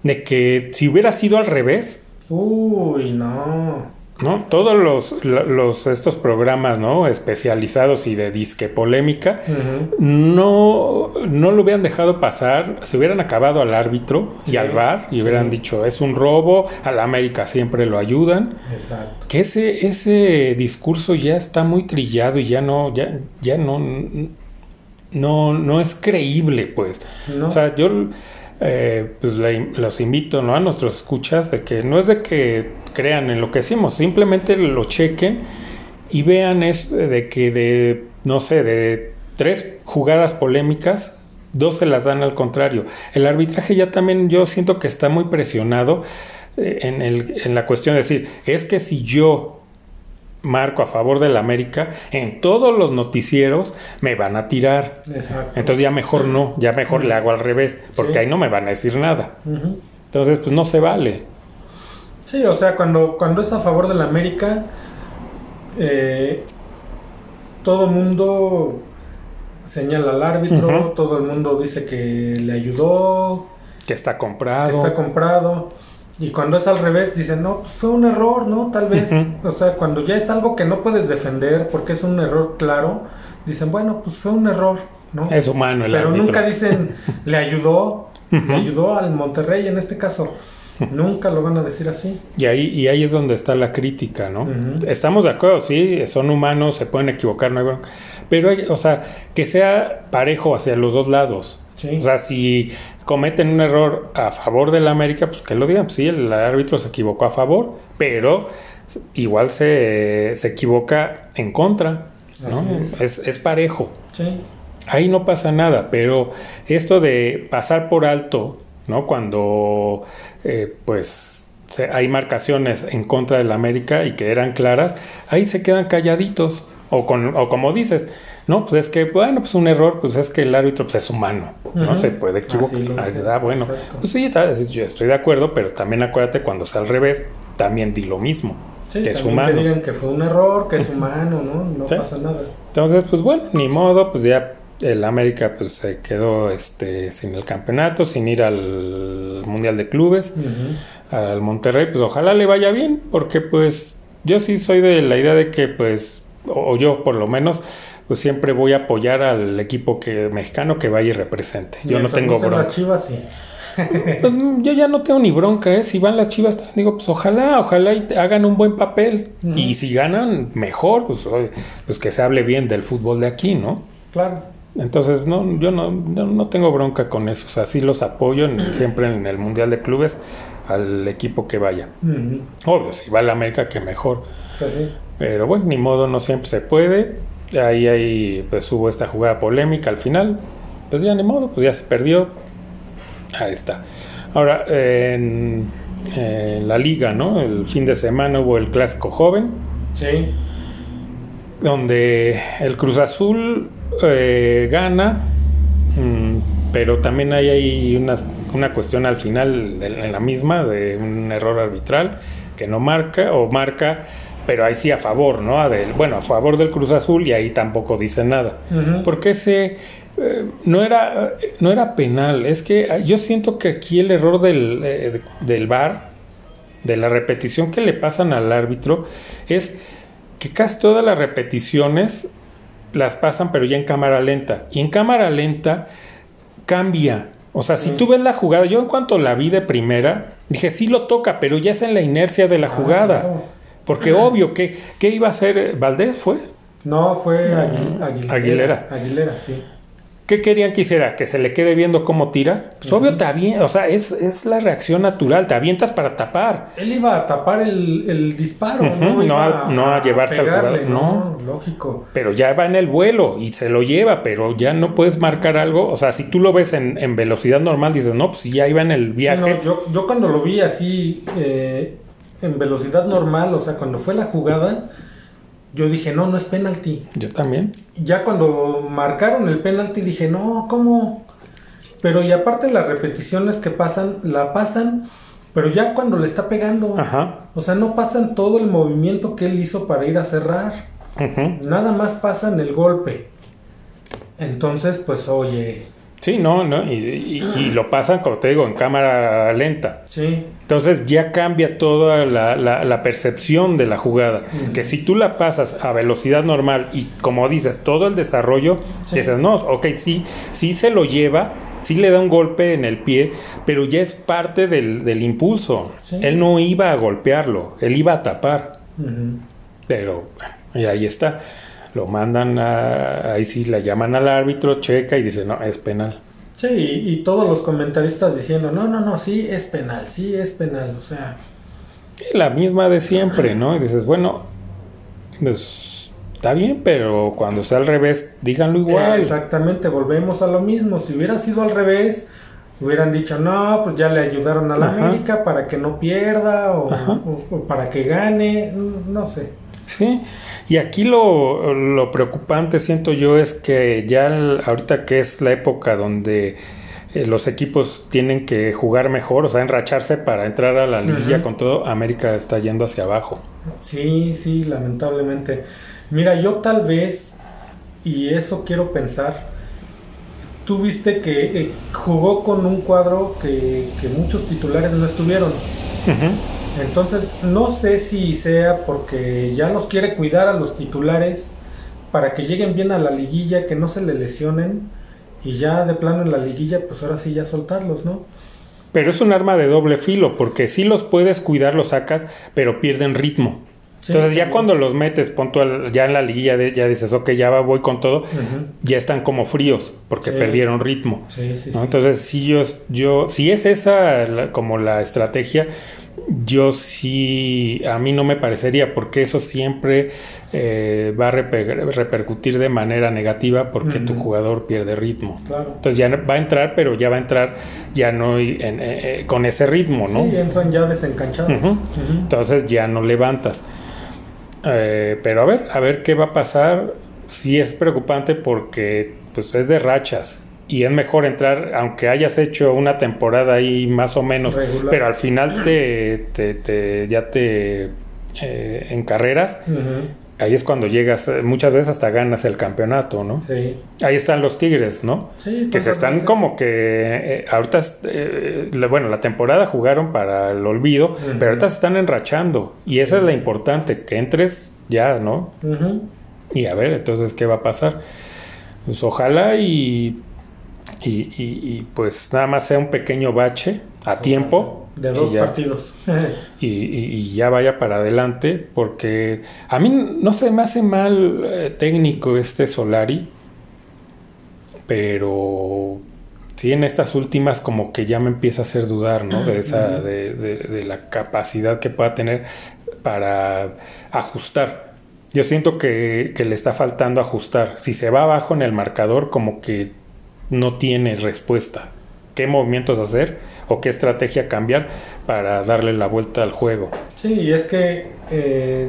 [SPEAKER 1] De que si hubiera sido al revés,
[SPEAKER 2] Uy, no.
[SPEAKER 1] ¿No? Todos los, los estos programas, ¿no? Especializados y de disque polémica, no, no lo hubieran dejado pasar, se hubieran acabado al árbitro y
[SPEAKER 2] Sí,
[SPEAKER 1] al VAR y
[SPEAKER 2] sí.
[SPEAKER 1] hubieran dicho es un robo, a la América siempre lo ayudan.
[SPEAKER 2] Exacto.
[SPEAKER 1] Que ese, ese discurso ya está muy trillado y ya no, ya, ya no, no, no es creíble, pues.
[SPEAKER 2] ¿No?
[SPEAKER 1] O sea, yo eh, pues los invito a nuestros escuchas de que no es de que crean en lo que decimos, simplemente lo chequen y vean es de que de, no sé, de tres jugadas polémicas, dos se las dan al contrario. El arbitraje ya también yo siento que está muy presionado eh, en, el, en la cuestión de decir, es que si yo marco a favor del América, en todos los noticieros me van a tirar.
[SPEAKER 2] Exacto.
[SPEAKER 1] Entonces ya mejor no, ya mejor le hago al revés, porque
[SPEAKER 2] Sí.
[SPEAKER 1] ahí no me van a decir nada. Entonces, pues no se vale.
[SPEAKER 2] Sí, o sea, cuando, cuando es a favor del América, eh, todo mundo señala al árbitro, todo el mundo dice que le ayudó,
[SPEAKER 1] Que está
[SPEAKER 2] que
[SPEAKER 1] comprado.
[SPEAKER 2] está comprado. Y cuando es al revés, dicen, no, pues fue un error, ¿no? Tal vez, o sea, cuando ya es algo que no puedes defender porque es un error claro, dicen, bueno, pues fue un error, ¿no?
[SPEAKER 1] Es humano el
[SPEAKER 2] Pero
[SPEAKER 1] árbitro.
[SPEAKER 2] nunca dicen, [LAUGHS] le ayudó, le ayudó al Monterrey en este caso. Nunca lo van a decir así.
[SPEAKER 1] Y ahí, y ahí es donde está la crítica, ¿no? Estamos de acuerdo, sí, son humanos, se pueden equivocar, no hay bronca. Pero, hay- o sea, que sea parejo hacia los dos lados.
[SPEAKER 2] Sí.
[SPEAKER 1] O sea, si cometen un error a favor de la América, pues que lo digan. Sí, el árbitro se equivocó a favor, pero igual se, se equivoca en contra. ¿no? Es, es parejo.
[SPEAKER 2] Sí.
[SPEAKER 1] Ahí no pasa nada, pero esto de pasar por alto, ¿no? Cuando, eh, pues, se- hay marcaciones en contra del América y que eran claras, ahí se quedan calladitos. O, con, o como dices, no, pues es que, bueno, pues un error, pues es que el árbitro pues, es humano, ¿no? Se puede equivocar.
[SPEAKER 2] Así
[SPEAKER 1] Ah, ah, bueno,
[SPEAKER 2] exacto.
[SPEAKER 1] pues sí, yo estoy de acuerdo, pero también acuérdate cuando sea al revés, también di lo mismo,
[SPEAKER 2] Sí,
[SPEAKER 1] que es humano.
[SPEAKER 2] que digan que fue un error, que es humano, ¿no? No
[SPEAKER 1] Sí.
[SPEAKER 2] pasa nada.
[SPEAKER 1] Entonces, pues bueno, ni modo, pues ya el América pues se quedó este sin el campeonato, sin ir al Mundial de Clubes, al Monterrey, pues ojalá le vaya bien, porque pues yo sí soy de la idea de que pues o yo por lo menos pues siempre voy a apoyar al equipo que mexicano que vaya y represente. Yo no tengo bronca.
[SPEAKER 2] las chivas, sí. [LAUGHS]
[SPEAKER 1] pues, yo ya no tengo ni bronca, ¿eh? Si van las chivas, digo, pues ojalá, ojalá y hagan un buen papel. Y si ganan, mejor, pues, pues que se hable bien del fútbol de aquí, ¿no?
[SPEAKER 2] Claro.
[SPEAKER 1] Entonces, no, yo no, no, tengo bronca con eso. O sea, sí los apoyo [CLEARS THROAT] siempre en el Mundial de Clubes al equipo que vaya. Obvio, si va a la América, que mejor.
[SPEAKER 2] Pues
[SPEAKER 1] Pero bueno, ni modo, no siempre se puede. Ahí, ahí pues hubo esta jugada polémica al final. Pues ya ni modo, pues ya se perdió. Ahí está. Ahora, en, la liga, ¿no? El fin de semana hubo el clásico joven.
[SPEAKER 2] Sí.
[SPEAKER 1] Donde el Cruz Azul eh, gana, mm, pero también hay ahí una, una cuestión al final en la misma de un error arbitral que no marca o marca pero ahí sí a favor, ¿no? bueno, a favor del Cruz Azul y ahí tampoco dice nada. Porque ese eh, no, era, no era penal, es que yo siento que aquí el error del, eh, del VAR, de la repetición que le pasan al árbitro, es que casi todas las repeticiones las pasan pero ya en cámara lenta. Y en cámara lenta cambia. O sea, si tú ves la jugada, yo en cuanto la vi de primera, dije, sí lo toca, pero ya es en la inercia de la ah, jugada. Porque obvio, que ¿qué iba a hacer Valdés? ¿Fue?
[SPEAKER 2] No, fue
[SPEAKER 1] Aguilera.
[SPEAKER 2] Aguilera, sí.
[SPEAKER 1] ¿Qué querían que hiciera? ¿Que se le quede viendo cómo tira? Pues obvio te avientas, o sea, es, es, la reacción natural, te avientas para tapar.
[SPEAKER 2] Él iba a tapar el, el disparo, ¿no?
[SPEAKER 1] No, a, no a, llevarse al jugador, no.
[SPEAKER 2] Lógico.
[SPEAKER 1] Pero ya va en el vuelo y se lo lleva, pero ya no puedes marcar algo, o sea, si tú lo ves en, en velocidad normal, dices, no, pues ya iba en el viaje.
[SPEAKER 2] yo, yo cuando lo vi así, eh, en velocidad normal, o sea, cuando fue la jugada yo dije, no, no es penalti.
[SPEAKER 1] Yo también.
[SPEAKER 2] Ya cuando marcaron el penalti dije, no, ¿cómo? Pero y aparte las repeticiones que pasan, la pasan, pero ya cuando le está pegando.
[SPEAKER 1] Ajá.
[SPEAKER 2] O sea, no pasan todo el movimiento que él hizo para ir a cerrar. Nada más pasan el golpe. Entonces, pues oye,
[SPEAKER 1] Sí, no, no, y, lo pasan, como te digo, en cámara lenta.
[SPEAKER 2] Sí.
[SPEAKER 1] Entonces ya cambia toda la, percepción de la jugada. Que si tú la pasas a velocidad normal y como dices, todo el desarrollo, dices, no, ok, sí, sí se lo lleva, sí le da un golpe en el pie, pero ya es parte del, impulso. Él no iba a golpearlo, él iba a tapar. Pero, y ahí está lo mandan a, ahí sí la llaman al árbitro, checa y dice, no, es penal.
[SPEAKER 2] Sí, y, todos los comentaristas diciendo, no, no, no, sí es penal, sí es penal, o sea...
[SPEAKER 1] La misma de siempre, ¿no? Y dices, bueno, pues está bien, pero cuando sea al revés, díganlo igual.
[SPEAKER 2] exactamente, volvemos a lo mismo. Si hubiera sido al revés, hubieran dicho, no, pues ya le ayudaron a la América para que no pierda o, para que gane, no sé.
[SPEAKER 1] Sí, y aquí lo, preocupante siento yo es que ya ahorita que es la época donde eh, los equipos tienen que jugar mejor, o sea, enracharse para entrar a la liguilla con todo, América está yendo hacia abajo.
[SPEAKER 2] Sí, sí, lamentablemente. Mira, yo tal vez, y eso quiero pensar, tú viste que eh, jugó con un cuadro que, muchos titulares no estuvieron. Entonces, no sé si sea porque ya los quiere cuidar a los titulares para que lleguen bien a la liguilla, que no se le lesionen y ya de plano en la liguilla, pues ahora sí ya soltarlos, ¿no?
[SPEAKER 1] Pero es un arma de doble filo, porque si los puedes cuidar, los sacas, pero pierden ritmo. Entonces ya cuando los metes, punto ya en la liguilla ya dices, ok, ya voy con todo, ya están como fríos porque perdieron ritmo. Entonces si yo, yo, si es esa como la estrategia, yo sí, a mí no me parecería, porque eso siempre eh, va a repercutir de manera negativa porque tu jugador pierde ritmo. Entonces ya va a entrar, pero ya va a entrar ya no eh, eh, con ese ritmo, ¿no?
[SPEAKER 2] Sí, entran ya desencanchados.
[SPEAKER 1] Entonces ya no levantas. pero a ver, a ver qué va a pasar. Sí es preocupante porque pues es de rachas y es mejor entrar, aunque hayas hecho una temporada ahí más o menos, pero al final te, te, ya te eh, en carreras, ahí es cuando llegas, eh, muchas veces hasta ganas el campeonato, ¿no?
[SPEAKER 2] Sí.
[SPEAKER 1] Ahí están los Tigres, ¿no?
[SPEAKER 2] Sí,
[SPEAKER 1] que se están como que, eh, ahorita, bueno, la temporada jugaron para el olvido, pero ahorita se están enrachando y esa es la importante, que entres ya, ¿no? Y a ver, entonces, ¿qué va a pasar? Pues ojalá y y, y, pues nada más sea un pequeño bache a tiempo.
[SPEAKER 2] De dos partidos. [LAUGHS]
[SPEAKER 1] y, y, ya vaya para adelante, porque a mí no se me hace mal eh, técnico este Solari, pero sí en estas últimas como que ya me empieza a hacer dudar, ¿no? De esa, de, de, la capacidad que pueda tener para ajustar. Yo siento que, que, le está faltando ajustar. Si se va abajo en el marcador, como que no tiene respuesta. ¿Qué movimientos hacer o qué estrategia cambiar para darle la vuelta al juego?
[SPEAKER 2] Sí, y es que eh,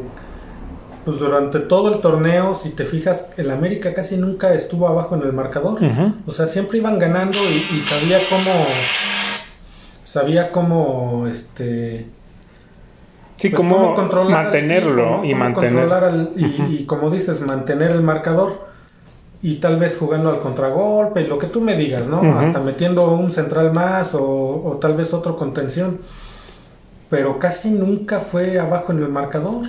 [SPEAKER 2] pues durante todo el torneo, si te fijas, el América casi nunca estuvo abajo en el marcador. O sea, siempre iban ganando y, sabía cómo. Sabía cómo. Este.
[SPEAKER 1] Sí, pues, cómo, mantenerlo y, mantener.
[SPEAKER 2] y, como dices, mantener el marcador. Y tal vez jugando al contragolpe, lo que tú me digas, ¿no? Hasta metiendo un central más o, o tal vez otro contención. Pero casi nunca fue abajo en el marcador.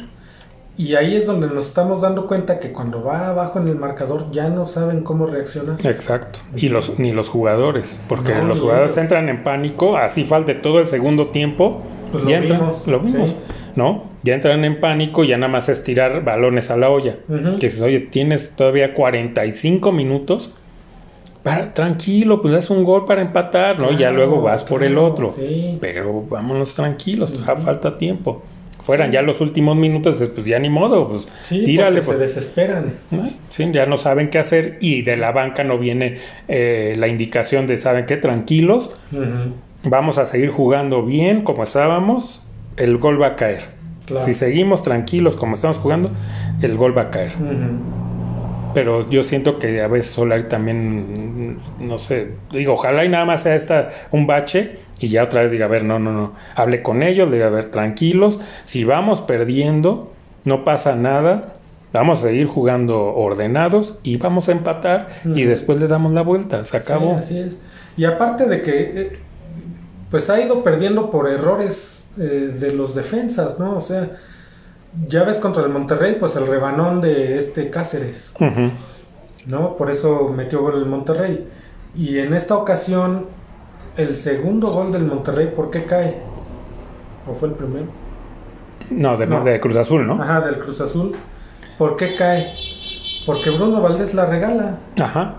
[SPEAKER 2] Y ahí es donde nos estamos dando cuenta que cuando va abajo en el marcador ya no saben cómo reaccionar.
[SPEAKER 1] Exacto. Y los ni los jugadores, porque los jugadores entran en pánico, así falte todo el segundo tiempo, pues ya entran, vimos, lo vimos, ¿no? Ya entran en pánico, ya nada más es tirar balones a la olla. Que dices, oye, tienes todavía 45 minutos. Para, tranquilo, pues das un gol para empatar, ¿no? ya luego vas por el otro. Pero vámonos tranquilos, falta tiempo fueran ya los últimos minutos, pues ya ni modo, pues
[SPEAKER 2] sí, tírale. se pues. desesperan.
[SPEAKER 1] Sí, ya no saben qué hacer y de la banca no viene eh, la indicación de, ¿saben qué? Tranquilos, vamos a seguir jugando bien como estábamos, el gol va a caer. Si seguimos tranquilos como estamos jugando, el gol va a caer. Pero yo siento que a veces Solari también, no sé, digo, ojalá y nada más sea esta un bache y ya otra vez diga, a ver, no, no, no, hable con ellos, le diga, a ver, tranquilos, si vamos perdiendo, no pasa nada, vamos a seguir jugando ordenados y vamos a empatar y después le damos la vuelta, se acabó.
[SPEAKER 2] así es. Y aparte de que, eh, pues ha ido perdiendo por errores eh, de los defensas, ¿no? O sea, ya ves contra el Monterrey, pues el rebanón de este Cáceres, ¿no? Por eso metió gol el Monterrey. Y en esta ocasión el segundo gol del Monterrey, ¿por qué cae? ¿O fue el primero?
[SPEAKER 1] No, de, Cruz Azul, ¿no?
[SPEAKER 2] Ajá, del Cruz Azul. ¿Por qué cae? Porque Bruno Valdés la regala.
[SPEAKER 1] Ajá.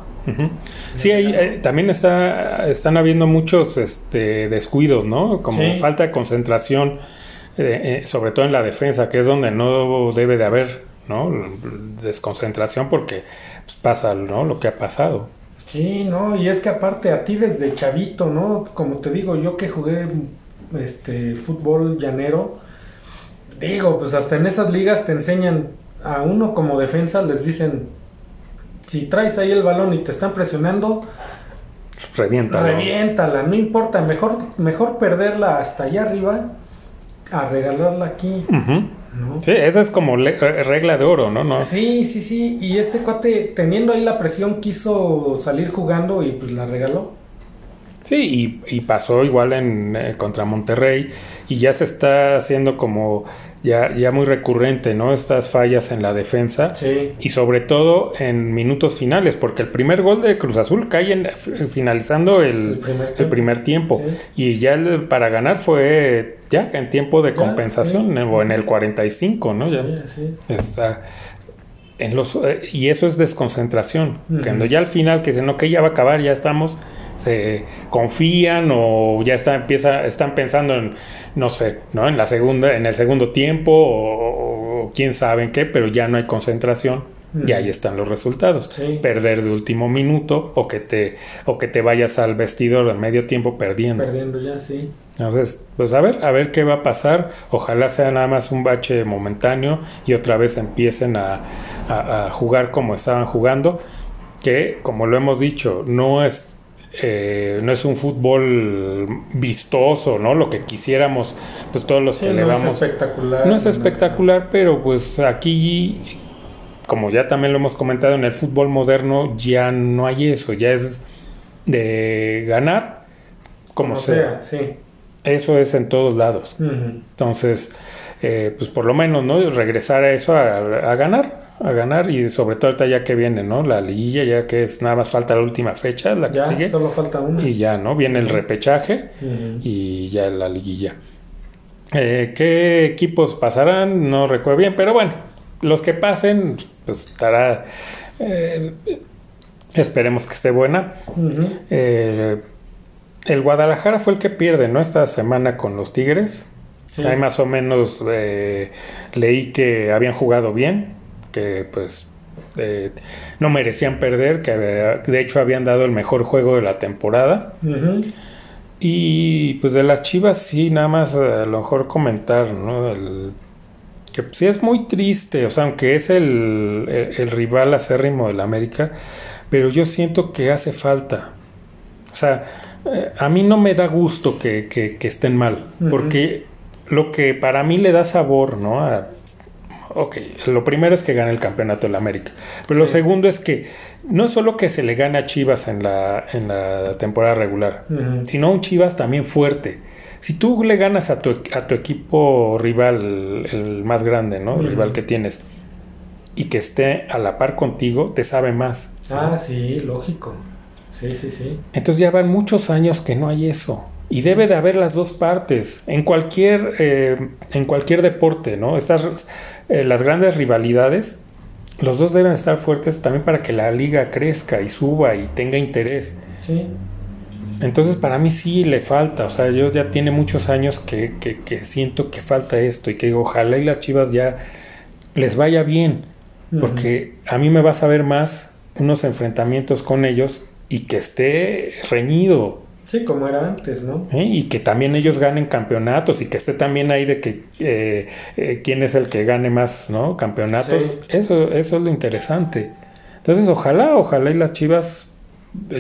[SPEAKER 1] Sí, ahí eh, también está, están habiendo muchos este, descuidos, ¿no? Como falta de concentración, eh, eh, sobre todo en la defensa, que es donde no debe de haber, ¿no? Desconcentración porque pues, pasa, ¿no? Lo que ha pasado.
[SPEAKER 2] Sí, no, y es que aparte a ti desde chavito, ¿no? Como te digo, yo que jugué este fútbol llanero, digo, pues hasta en esas ligas te enseñan a uno como defensa, les dicen, si traes ahí el balón y te están presionando,
[SPEAKER 1] reviéntala.
[SPEAKER 2] Reviéntala, no importa, mejor, mejor perderla hasta allá arriba a regalarla aquí.
[SPEAKER 1] Sí, esa es como eh, regla de oro, ¿no? ¿no?
[SPEAKER 2] Sí, sí, sí. Y este cuate, teniendo ahí la presión, quiso salir jugando y pues la regaló.
[SPEAKER 1] Sí, y, pasó igual en eh, contra Monterrey y ya se está haciendo como ya, ya muy recurrente, ¿no? Estas fallas en la defensa y sobre todo en minutos finales, porque el primer gol de Cruz Azul cae en, finalizando el, primer tiempo, y ya para ganar fue ya en tiempo de compensación o en el 45, ¿no? Ya, en los, eh, y eso es desconcentración, cuando ya al final que dicen, ok, ya va a acabar, ya estamos se confían o ya está, empieza, están pensando en, no sé, ¿no? En la segunda, en el segundo tiempo o, quién sabe en qué, pero ya no hay concentración y ahí están los resultados. Perder de último minuto o que te o que te vayas al vestidor a medio tiempo perdiendo.
[SPEAKER 2] Perdiendo ya, sí.
[SPEAKER 1] Entonces, pues a ver, a ver qué va a pasar. Ojalá sea nada más un bache momentáneo y otra vez empiecen a, a jugar como estaban jugando. Que, como lo hemos dicho, no es eh, no es un fútbol vistoso, ¿no? Lo que quisiéramos, pues todos los que le
[SPEAKER 2] damos. No es espectacular.
[SPEAKER 1] No es espectacular, pero pues aquí, como ya también lo hemos comentado, en el fútbol moderno ya no hay eso, ya es de ganar como, sea. Sí. Eso es en todos lados. Entonces, eh, pues por lo menos, ¿no? Regresar a eso, a, ganar, a ganar y sobre todo ahorita ya que viene, ¿no? La liguilla, ya que es nada más falta la última fecha, la que
[SPEAKER 2] Ya,
[SPEAKER 1] sigue.
[SPEAKER 2] solo falta una.
[SPEAKER 1] Y ya, ¿no? Viene el repechaje y ya la liguilla. Eh, ¿Qué equipos pasarán? No recuerdo bien, pero bueno, los que pasen, pues estará. eh, esperemos que esté buena. Eh, el Guadalajara fue el que pierde, ¿no? Esta semana con los Tigres.
[SPEAKER 2] Sí.
[SPEAKER 1] Ahí más o menos leí que habían jugado bien, que pues eh, no merecían perder, que de hecho habían dado el mejor juego de la temporada. Y pues de las Chivas sí, nada más a lo mejor comentar, ¿no? El- que pues, sí es muy triste, o sea, aunque es el, el- el rival acérrimo del América, pero yo siento que hace falta. O sea, eh, a mí no me da gusto que, que- que estén mal, porque lo que para mí le da sabor, ¿no? A- ok, lo primero es que gane el campeonato del América, pero lo segundo es que no es solo que se le gane a Chivas en la, en la temporada regular, sino un Chivas también fuerte. Si tú le ganas a tu, a tu equipo rival, el, más grande, ¿no? El
[SPEAKER 2] Ujú.
[SPEAKER 1] rival que tienes, y que esté a la par contigo, te sabe más.
[SPEAKER 2] Ah, sí, lógico. Sí, sí, sí.
[SPEAKER 1] Entonces ya van muchos años que no hay eso. Y debe de haber las dos partes. En cualquier, eh, en cualquier deporte, ¿no? Estas, eh, las grandes rivalidades, los dos deben estar fuertes también para que la liga crezca y suba y tenga interés.
[SPEAKER 2] Sí.
[SPEAKER 1] Entonces para mí sí le falta, o sea, yo ya tiene muchos años que, que- que siento que falta esto y que digo, ojalá y las chivas ya les vaya bien, porque a mí me va a saber más unos enfrentamientos con ellos y que esté reñido,
[SPEAKER 2] Sí, como era antes, ¿no?
[SPEAKER 1] ¿eh? y que también ellos ganen campeonatos y que esté también ahí de que eh, eh, quién es el que gane más, ¿no? Campeonatos,
[SPEAKER 2] Sí.
[SPEAKER 1] eso, eso es lo interesante. Entonces ojalá, ojalá y las chivas,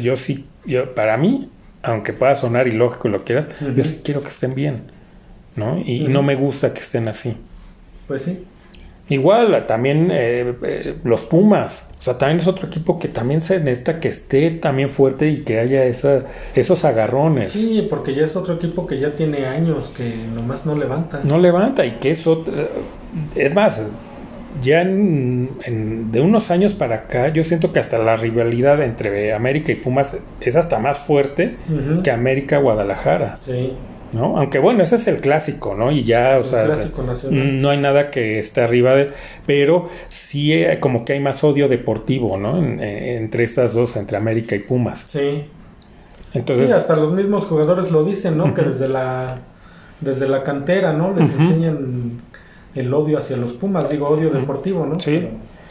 [SPEAKER 1] yo sí, yo, para mí, aunque pueda sonar ilógico y lo quieras, yo sí quiero que estén bien, ¿no? Y, no me gusta que estén así.
[SPEAKER 2] Pues sí.
[SPEAKER 1] Igual, también eh, los Pumas, o sea, también es otro equipo que también se necesita que esté también fuerte y que haya esa, esos agarrones.
[SPEAKER 2] Sí, porque ya es otro equipo que ya tiene años que nomás no levanta.
[SPEAKER 1] No levanta y que eso, eh, es más, ya en- en- de unos años para acá, yo siento que hasta la rivalidad entre América y Pumas es hasta más fuerte que América-Guadalajara,
[SPEAKER 2] Sí,
[SPEAKER 1] ¿no? Aunque bueno, ese es el clásico, ¿no? Y ya, o sea,
[SPEAKER 2] clásico nacional.
[SPEAKER 1] no hay nada que esté arriba de, pero sí eh, como que hay más odio deportivo, ¿no? En- en- entre estas dos, entre América y Pumas.
[SPEAKER 2] Sí.
[SPEAKER 1] Entonces,
[SPEAKER 2] sí, hasta los mismos jugadores lo dicen, ¿no? Que desde la desde la cantera, ¿no? Les enseñan el odio hacia los Pumas, digo odio deportivo, ¿no?
[SPEAKER 1] Sí.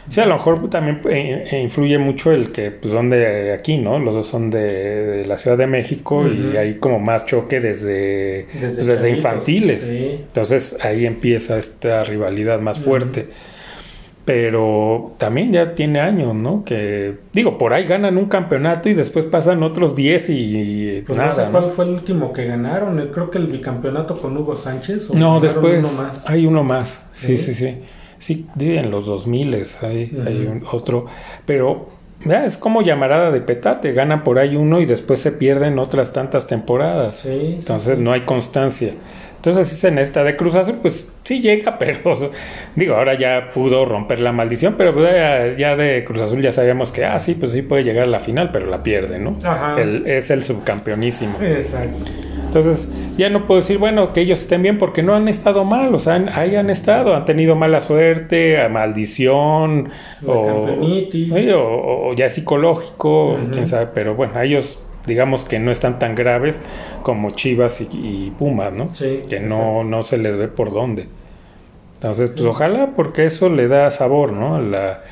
[SPEAKER 1] Sí, a lo mejor también eh, eh, influye mucho el que pues son de aquí, ¿no? Los dos son de, de la Ciudad de México y hay como más choque desde,
[SPEAKER 2] Desde
[SPEAKER 1] pues, desde infantiles.
[SPEAKER 2] sí.
[SPEAKER 1] Entonces ahí empieza esta rivalidad más fuerte. Pero también ya tiene años, ¿no? Que digo, por ahí ganan un campeonato y después pasan otros 10 y, y
[SPEAKER 2] Pues no
[SPEAKER 1] nada.
[SPEAKER 2] sé
[SPEAKER 1] ¿no?
[SPEAKER 2] cuál fue el último que ganaron, creo que el bicampeonato con Hugo Sánchez. o
[SPEAKER 1] No, después
[SPEAKER 2] uno más.
[SPEAKER 1] hay uno más. Sí, sí,
[SPEAKER 2] ¿Sí?
[SPEAKER 1] sí. Sí, en los 2000 hay, hay un- otro. Pero ya, es como llamarada de petate. Ganan por ahí uno y después se pierden otras tantas temporadas.
[SPEAKER 2] Sí,
[SPEAKER 1] Entonces
[SPEAKER 2] sí.
[SPEAKER 1] no hay constancia. Entonces sí, en esta de Cruz Azul, pues sí llega, [LAUGHS] pero digo, ahora ya pudo romper la maldición, pero pues, ya, ya de Cruz Azul ya sabíamos que, ah, sí, pues sí puede llegar a la final, pero la pierde, ¿no?
[SPEAKER 2] Ajá.
[SPEAKER 1] El- es el subcampeonísimo.
[SPEAKER 2] Exacto.
[SPEAKER 1] Entonces, ya no puedo decir, bueno, que ellos estén bien porque no han estado mal, o sea, han- ahí han estado, han tenido mala suerte, a maldición, o, o, o ya psicológico, quién sabe, pero bueno, a ellos digamos que no están tan graves como Chivas y, y Pumas, ¿no?
[SPEAKER 2] Sí,
[SPEAKER 1] que no, no se les ve por dónde. Entonces, pues ojalá, porque eso le da sabor, ¿no? A la,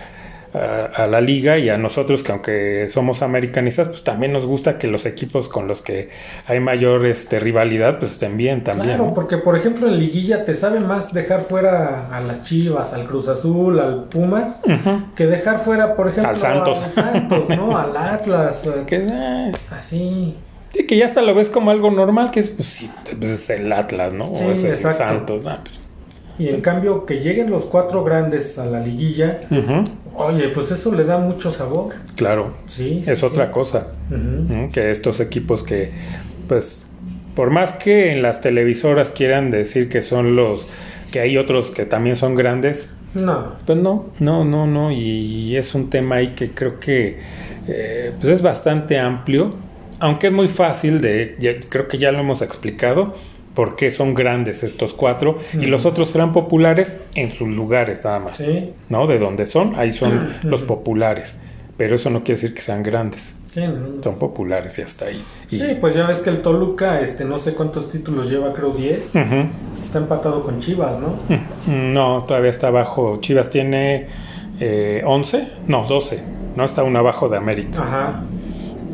[SPEAKER 1] a, a la liga y a nosotros que aunque somos americanistas, pues también nos gusta que los equipos con los que hay mayor este, rivalidad, pues estén bien también.
[SPEAKER 2] Claro,
[SPEAKER 1] ¿no?
[SPEAKER 2] porque por ejemplo en liguilla te sabe más dejar fuera a las Chivas, al Cruz Azul, al Pumas, que dejar fuera, por ejemplo,
[SPEAKER 1] Al Santos.
[SPEAKER 2] ¿no? [LAUGHS] Al Atlas, eh,
[SPEAKER 1] Que, eh,
[SPEAKER 2] así.
[SPEAKER 1] sí, que ya hasta lo ves como algo normal, que es, pues sí, pues es el Atlas, ¿no?
[SPEAKER 2] Sí,
[SPEAKER 1] o es el
[SPEAKER 2] exacto.
[SPEAKER 1] Santos. pues,
[SPEAKER 2] Y en cambio que lleguen los cuatro grandes a la liguilla, oye, pues eso le da mucho sabor.
[SPEAKER 1] Claro,
[SPEAKER 2] Sí.
[SPEAKER 1] es
[SPEAKER 2] sí.
[SPEAKER 1] otra cosa. Que estos equipos que pues por más que en las televisoras quieran decir que son los que hay otros que también son grandes
[SPEAKER 2] No.
[SPEAKER 1] Pues no, no, no, no. Y es un tema ahí que creo que eh, pues es bastante amplio, aunque es muy fácil de, ya- creo que ya lo hemos explicado, por qué son grandes estos cuatro y los otros serán populares en sus lugares nada más.
[SPEAKER 2] Sí.
[SPEAKER 1] ¿No? De donde son, ahí son los
[SPEAKER 2] Ujú.
[SPEAKER 1] populares. Pero eso no quiere decir que sean grandes.
[SPEAKER 2] Sí, no.
[SPEAKER 1] Son populares y hasta ahí. Y-
[SPEAKER 2] Sí, pues ya ves que el Toluca, este, no sé cuántos títulos lleva, creo 10.
[SPEAKER 1] Ujú.
[SPEAKER 2] Está empatado con Chivas, ¿no?
[SPEAKER 1] No, todavía está abajo. Chivas tiene eh, 11, no, 12. No está uno abajo de América.
[SPEAKER 2] Ajá.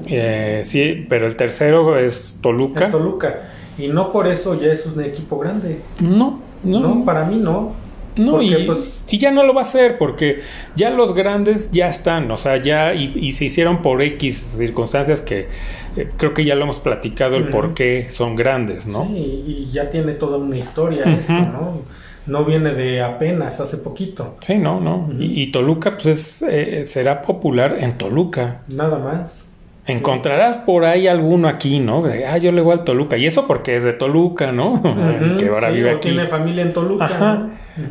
[SPEAKER 1] Eh, sí, pero el tercero es Toluca.
[SPEAKER 2] Es Toluca. Y no por eso ya es un equipo grande.
[SPEAKER 1] No, no,
[SPEAKER 2] No, para mí no.
[SPEAKER 1] no,
[SPEAKER 2] porque,
[SPEAKER 1] y,
[SPEAKER 2] pues-
[SPEAKER 1] y ya no lo va a hacer porque ya los grandes ya están, o sea, ya y, y se hicieron por X circunstancias que eh, creo que ya lo hemos platicado el por qué son grandes, ¿no?
[SPEAKER 2] Sí, y ya tiene toda una historia
[SPEAKER 1] Ujú.
[SPEAKER 2] esto, ¿no? No viene de apenas, hace poquito.
[SPEAKER 1] Sí, no, no. Y, y Toluca, pues es, eh, será popular en Toluca.
[SPEAKER 2] Nada más.
[SPEAKER 1] Encontrarás por ahí alguno aquí, ¿no? Ah, yo le voy al Toluca. Y eso porque es de Toluca, ¿no? [LAUGHS] Que ahora
[SPEAKER 2] sí,
[SPEAKER 1] vive aquí.
[SPEAKER 2] tiene familia en Toluca.
[SPEAKER 1] Ajá.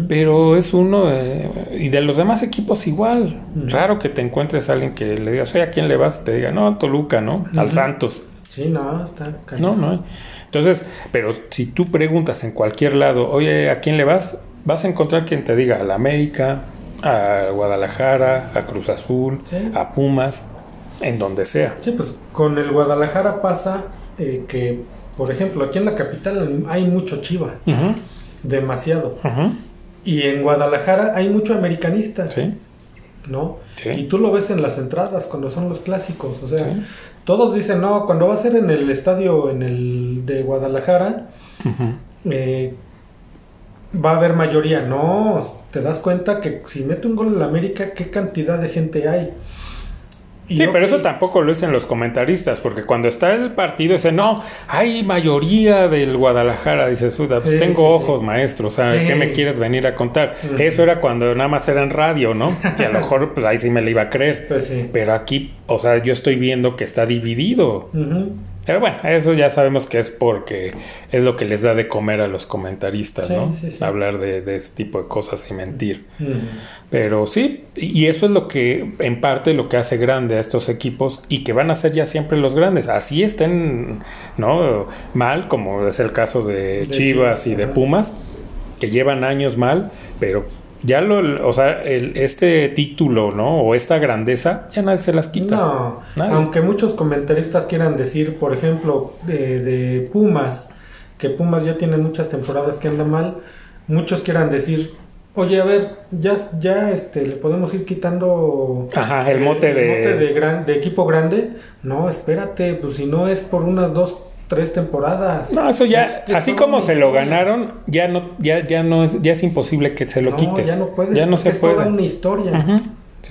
[SPEAKER 1] Pero es uno de- y de los demás equipos igual. Raro que te encuentres a alguien que le digas, oye, ¿a quién le vas? Te diga, no, al Toluca, ¿no? Al. Santos.
[SPEAKER 2] Sí, no, está
[SPEAKER 1] No, no. Entonces, pero si tú preguntas en cualquier lado, oye, ¿a quién le vas? Vas a encontrar quien te diga, al América, a Guadalajara, a Cruz Azul,
[SPEAKER 2] Sí.
[SPEAKER 1] a Pumas, en donde sea.
[SPEAKER 2] Sí, pues con el Guadalajara pasa eh, que, por ejemplo, aquí en la capital hay mucho chiva, demasiado. Y en Guadalajara hay mucho americanista,
[SPEAKER 1] Sí,
[SPEAKER 2] ¿no?
[SPEAKER 1] Sí.
[SPEAKER 2] Y tú lo ves en las entradas cuando son los clásicos. O sea,
[SPEAKER 1] Sí.
[SPEAKER 2] todos dicen, no, cuando va a ser en el estadio en el de Guadalajara, eh, va a haber mayoría. No, te das cuenta que si mete un gol en la América, qué cantidad de gente hay. Y
[SPEAKER 1] Sí, pero eso tampoco lo dicen los comentaristas, porque cuando está el partido dicen, no, hay mayoría del Guadalajara, dices, puta, pues
[SPEAKER 2] Sí,
[SPEAKER 1] tengo
[SPEAKER 2] sí,
[SPEAKER 1] ojos,
[SPEAKER 2] sí.
[SPEAKER 1] maestro, o sea. ¿qué me quieres venir a contar? Eso era cuando nada más era en radio, ¿no? Y a lo [LAUGHS] mejor, pues ahí sí me la iba a creer.
[SPEAKER 2] Pues.
[SPEAKER 1] Pero aquí, o sea, yo estoy viendo que está dividido. Pero bueno, eso ya sabemos que es porque es lo que les da de comer a los comentaristas,
[SPEAKER 2] Sí,
[SPEAKER 1] ¿no?
[SPEAKER 2] sí, sí.
[SPEAKER 1] Hablar de, de este tipo de cosas y mentir. Pero sí, y eso es lo que, en parte, lo que hace grande a estos equipos y que van a ser ya siempre los grandes. Así estén, ¿no? Mal, como es el caso de,
[SPEAKER 2] De
[SPEAKER 1] Chivas
[SPEAKER 2] Chivas,
[SPEAKER 1] y de. Pumas, que llevan años mal, pero ya lo, o sea, el- este título, ¿no? O esta grandeza, ya nadie se las quita.
[SPEAKER 2] No,
[SPEAKER 1] Nadie.
[SPEAKER 2] aunque muchos comentaristas quieran decir, por ejemplo, de, de Pumas, que Pumas ya tiene muchas temporadas que anda mal, muchos quieran decir, oye, a ver, ya, ya este, le podemos ir quitando
[SPEAKER 1] Ajá, el mote de-
[SPEAKER 2] mote de, gran- de equipo grande. No, espérate, pues si no es por unas dos, tres temporadas.
[SPEAKER 1] No, eso ya,
[SPEAKER 2] Es-
[SPEAKER 1] así
[SPEAKER 2] toda
[SPEAKER 1] como se lo ganaron, ya no, ya, ya no es, ya es imposible que se lo
[SPEAKER 2] no,
[SPEAKER 1] quites.
[SPEAKER 2] ya no puedes,
[SPEAKER 1] Ya no se
[SPEAKER 2] es toda
[SPEAKER 1] puede.
[SPEAKER 2] una historia.
[SPEAKER 1] Ujú.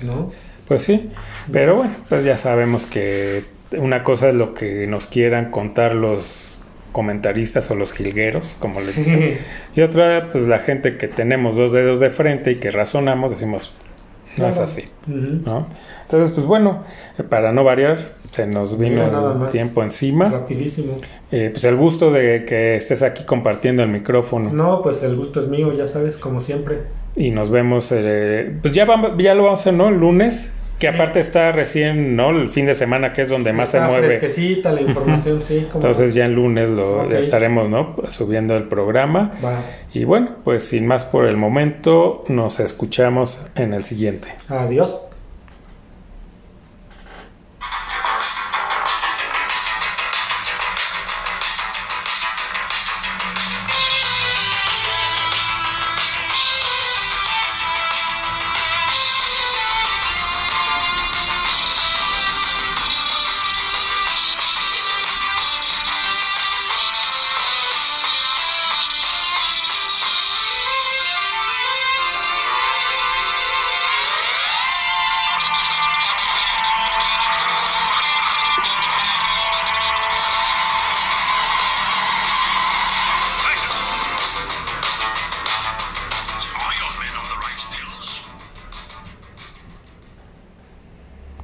[SPEAKER 2] ¿no?
[SPEAKER 1] Pues sí, pero bueno, pues ya sabemos que una cosa es lo que nos quieran contar los comentaristas o los jilgueros, como les dicen, y otra, pues la gente que tenemos dos dedos de frente y que razonamos, decimos, no es así,
[SPEAKER 2] Ujú.
[SPEAKER 1] ¿no? Entonces, pues bueno, eh, para no variar, se nos vino el tiempo encima.
[SPEAKER 2] Rapidísimo.
[SPEAKER 1] Eh, pues el gusto de que estés aquí compartiendo el micrófono
[SPEAKER 2] No, pues el gusto es mío, ya sabes, como siempre.
[SPEAKER 1] y nos vemos, eh, pues ya, vamos, ya lo vamos a hacer, ¿no? El lunes, que aparte está recién, ¿no? El fin de semana que es donde más se mueve.
[SPEAKER 2] fresquecita la [LAUGHS] información, sí. como-
[SPEAKER 1] Entonces ya el lunes lo estaremos, ¿no? Subiendo el programa.
[SPEAKER 2] Va.
[SPEAKER 1] Y bueno, pues sin más por el momento, nos escuchamos en el siguiente.
[SPEAKER 2] Adiós.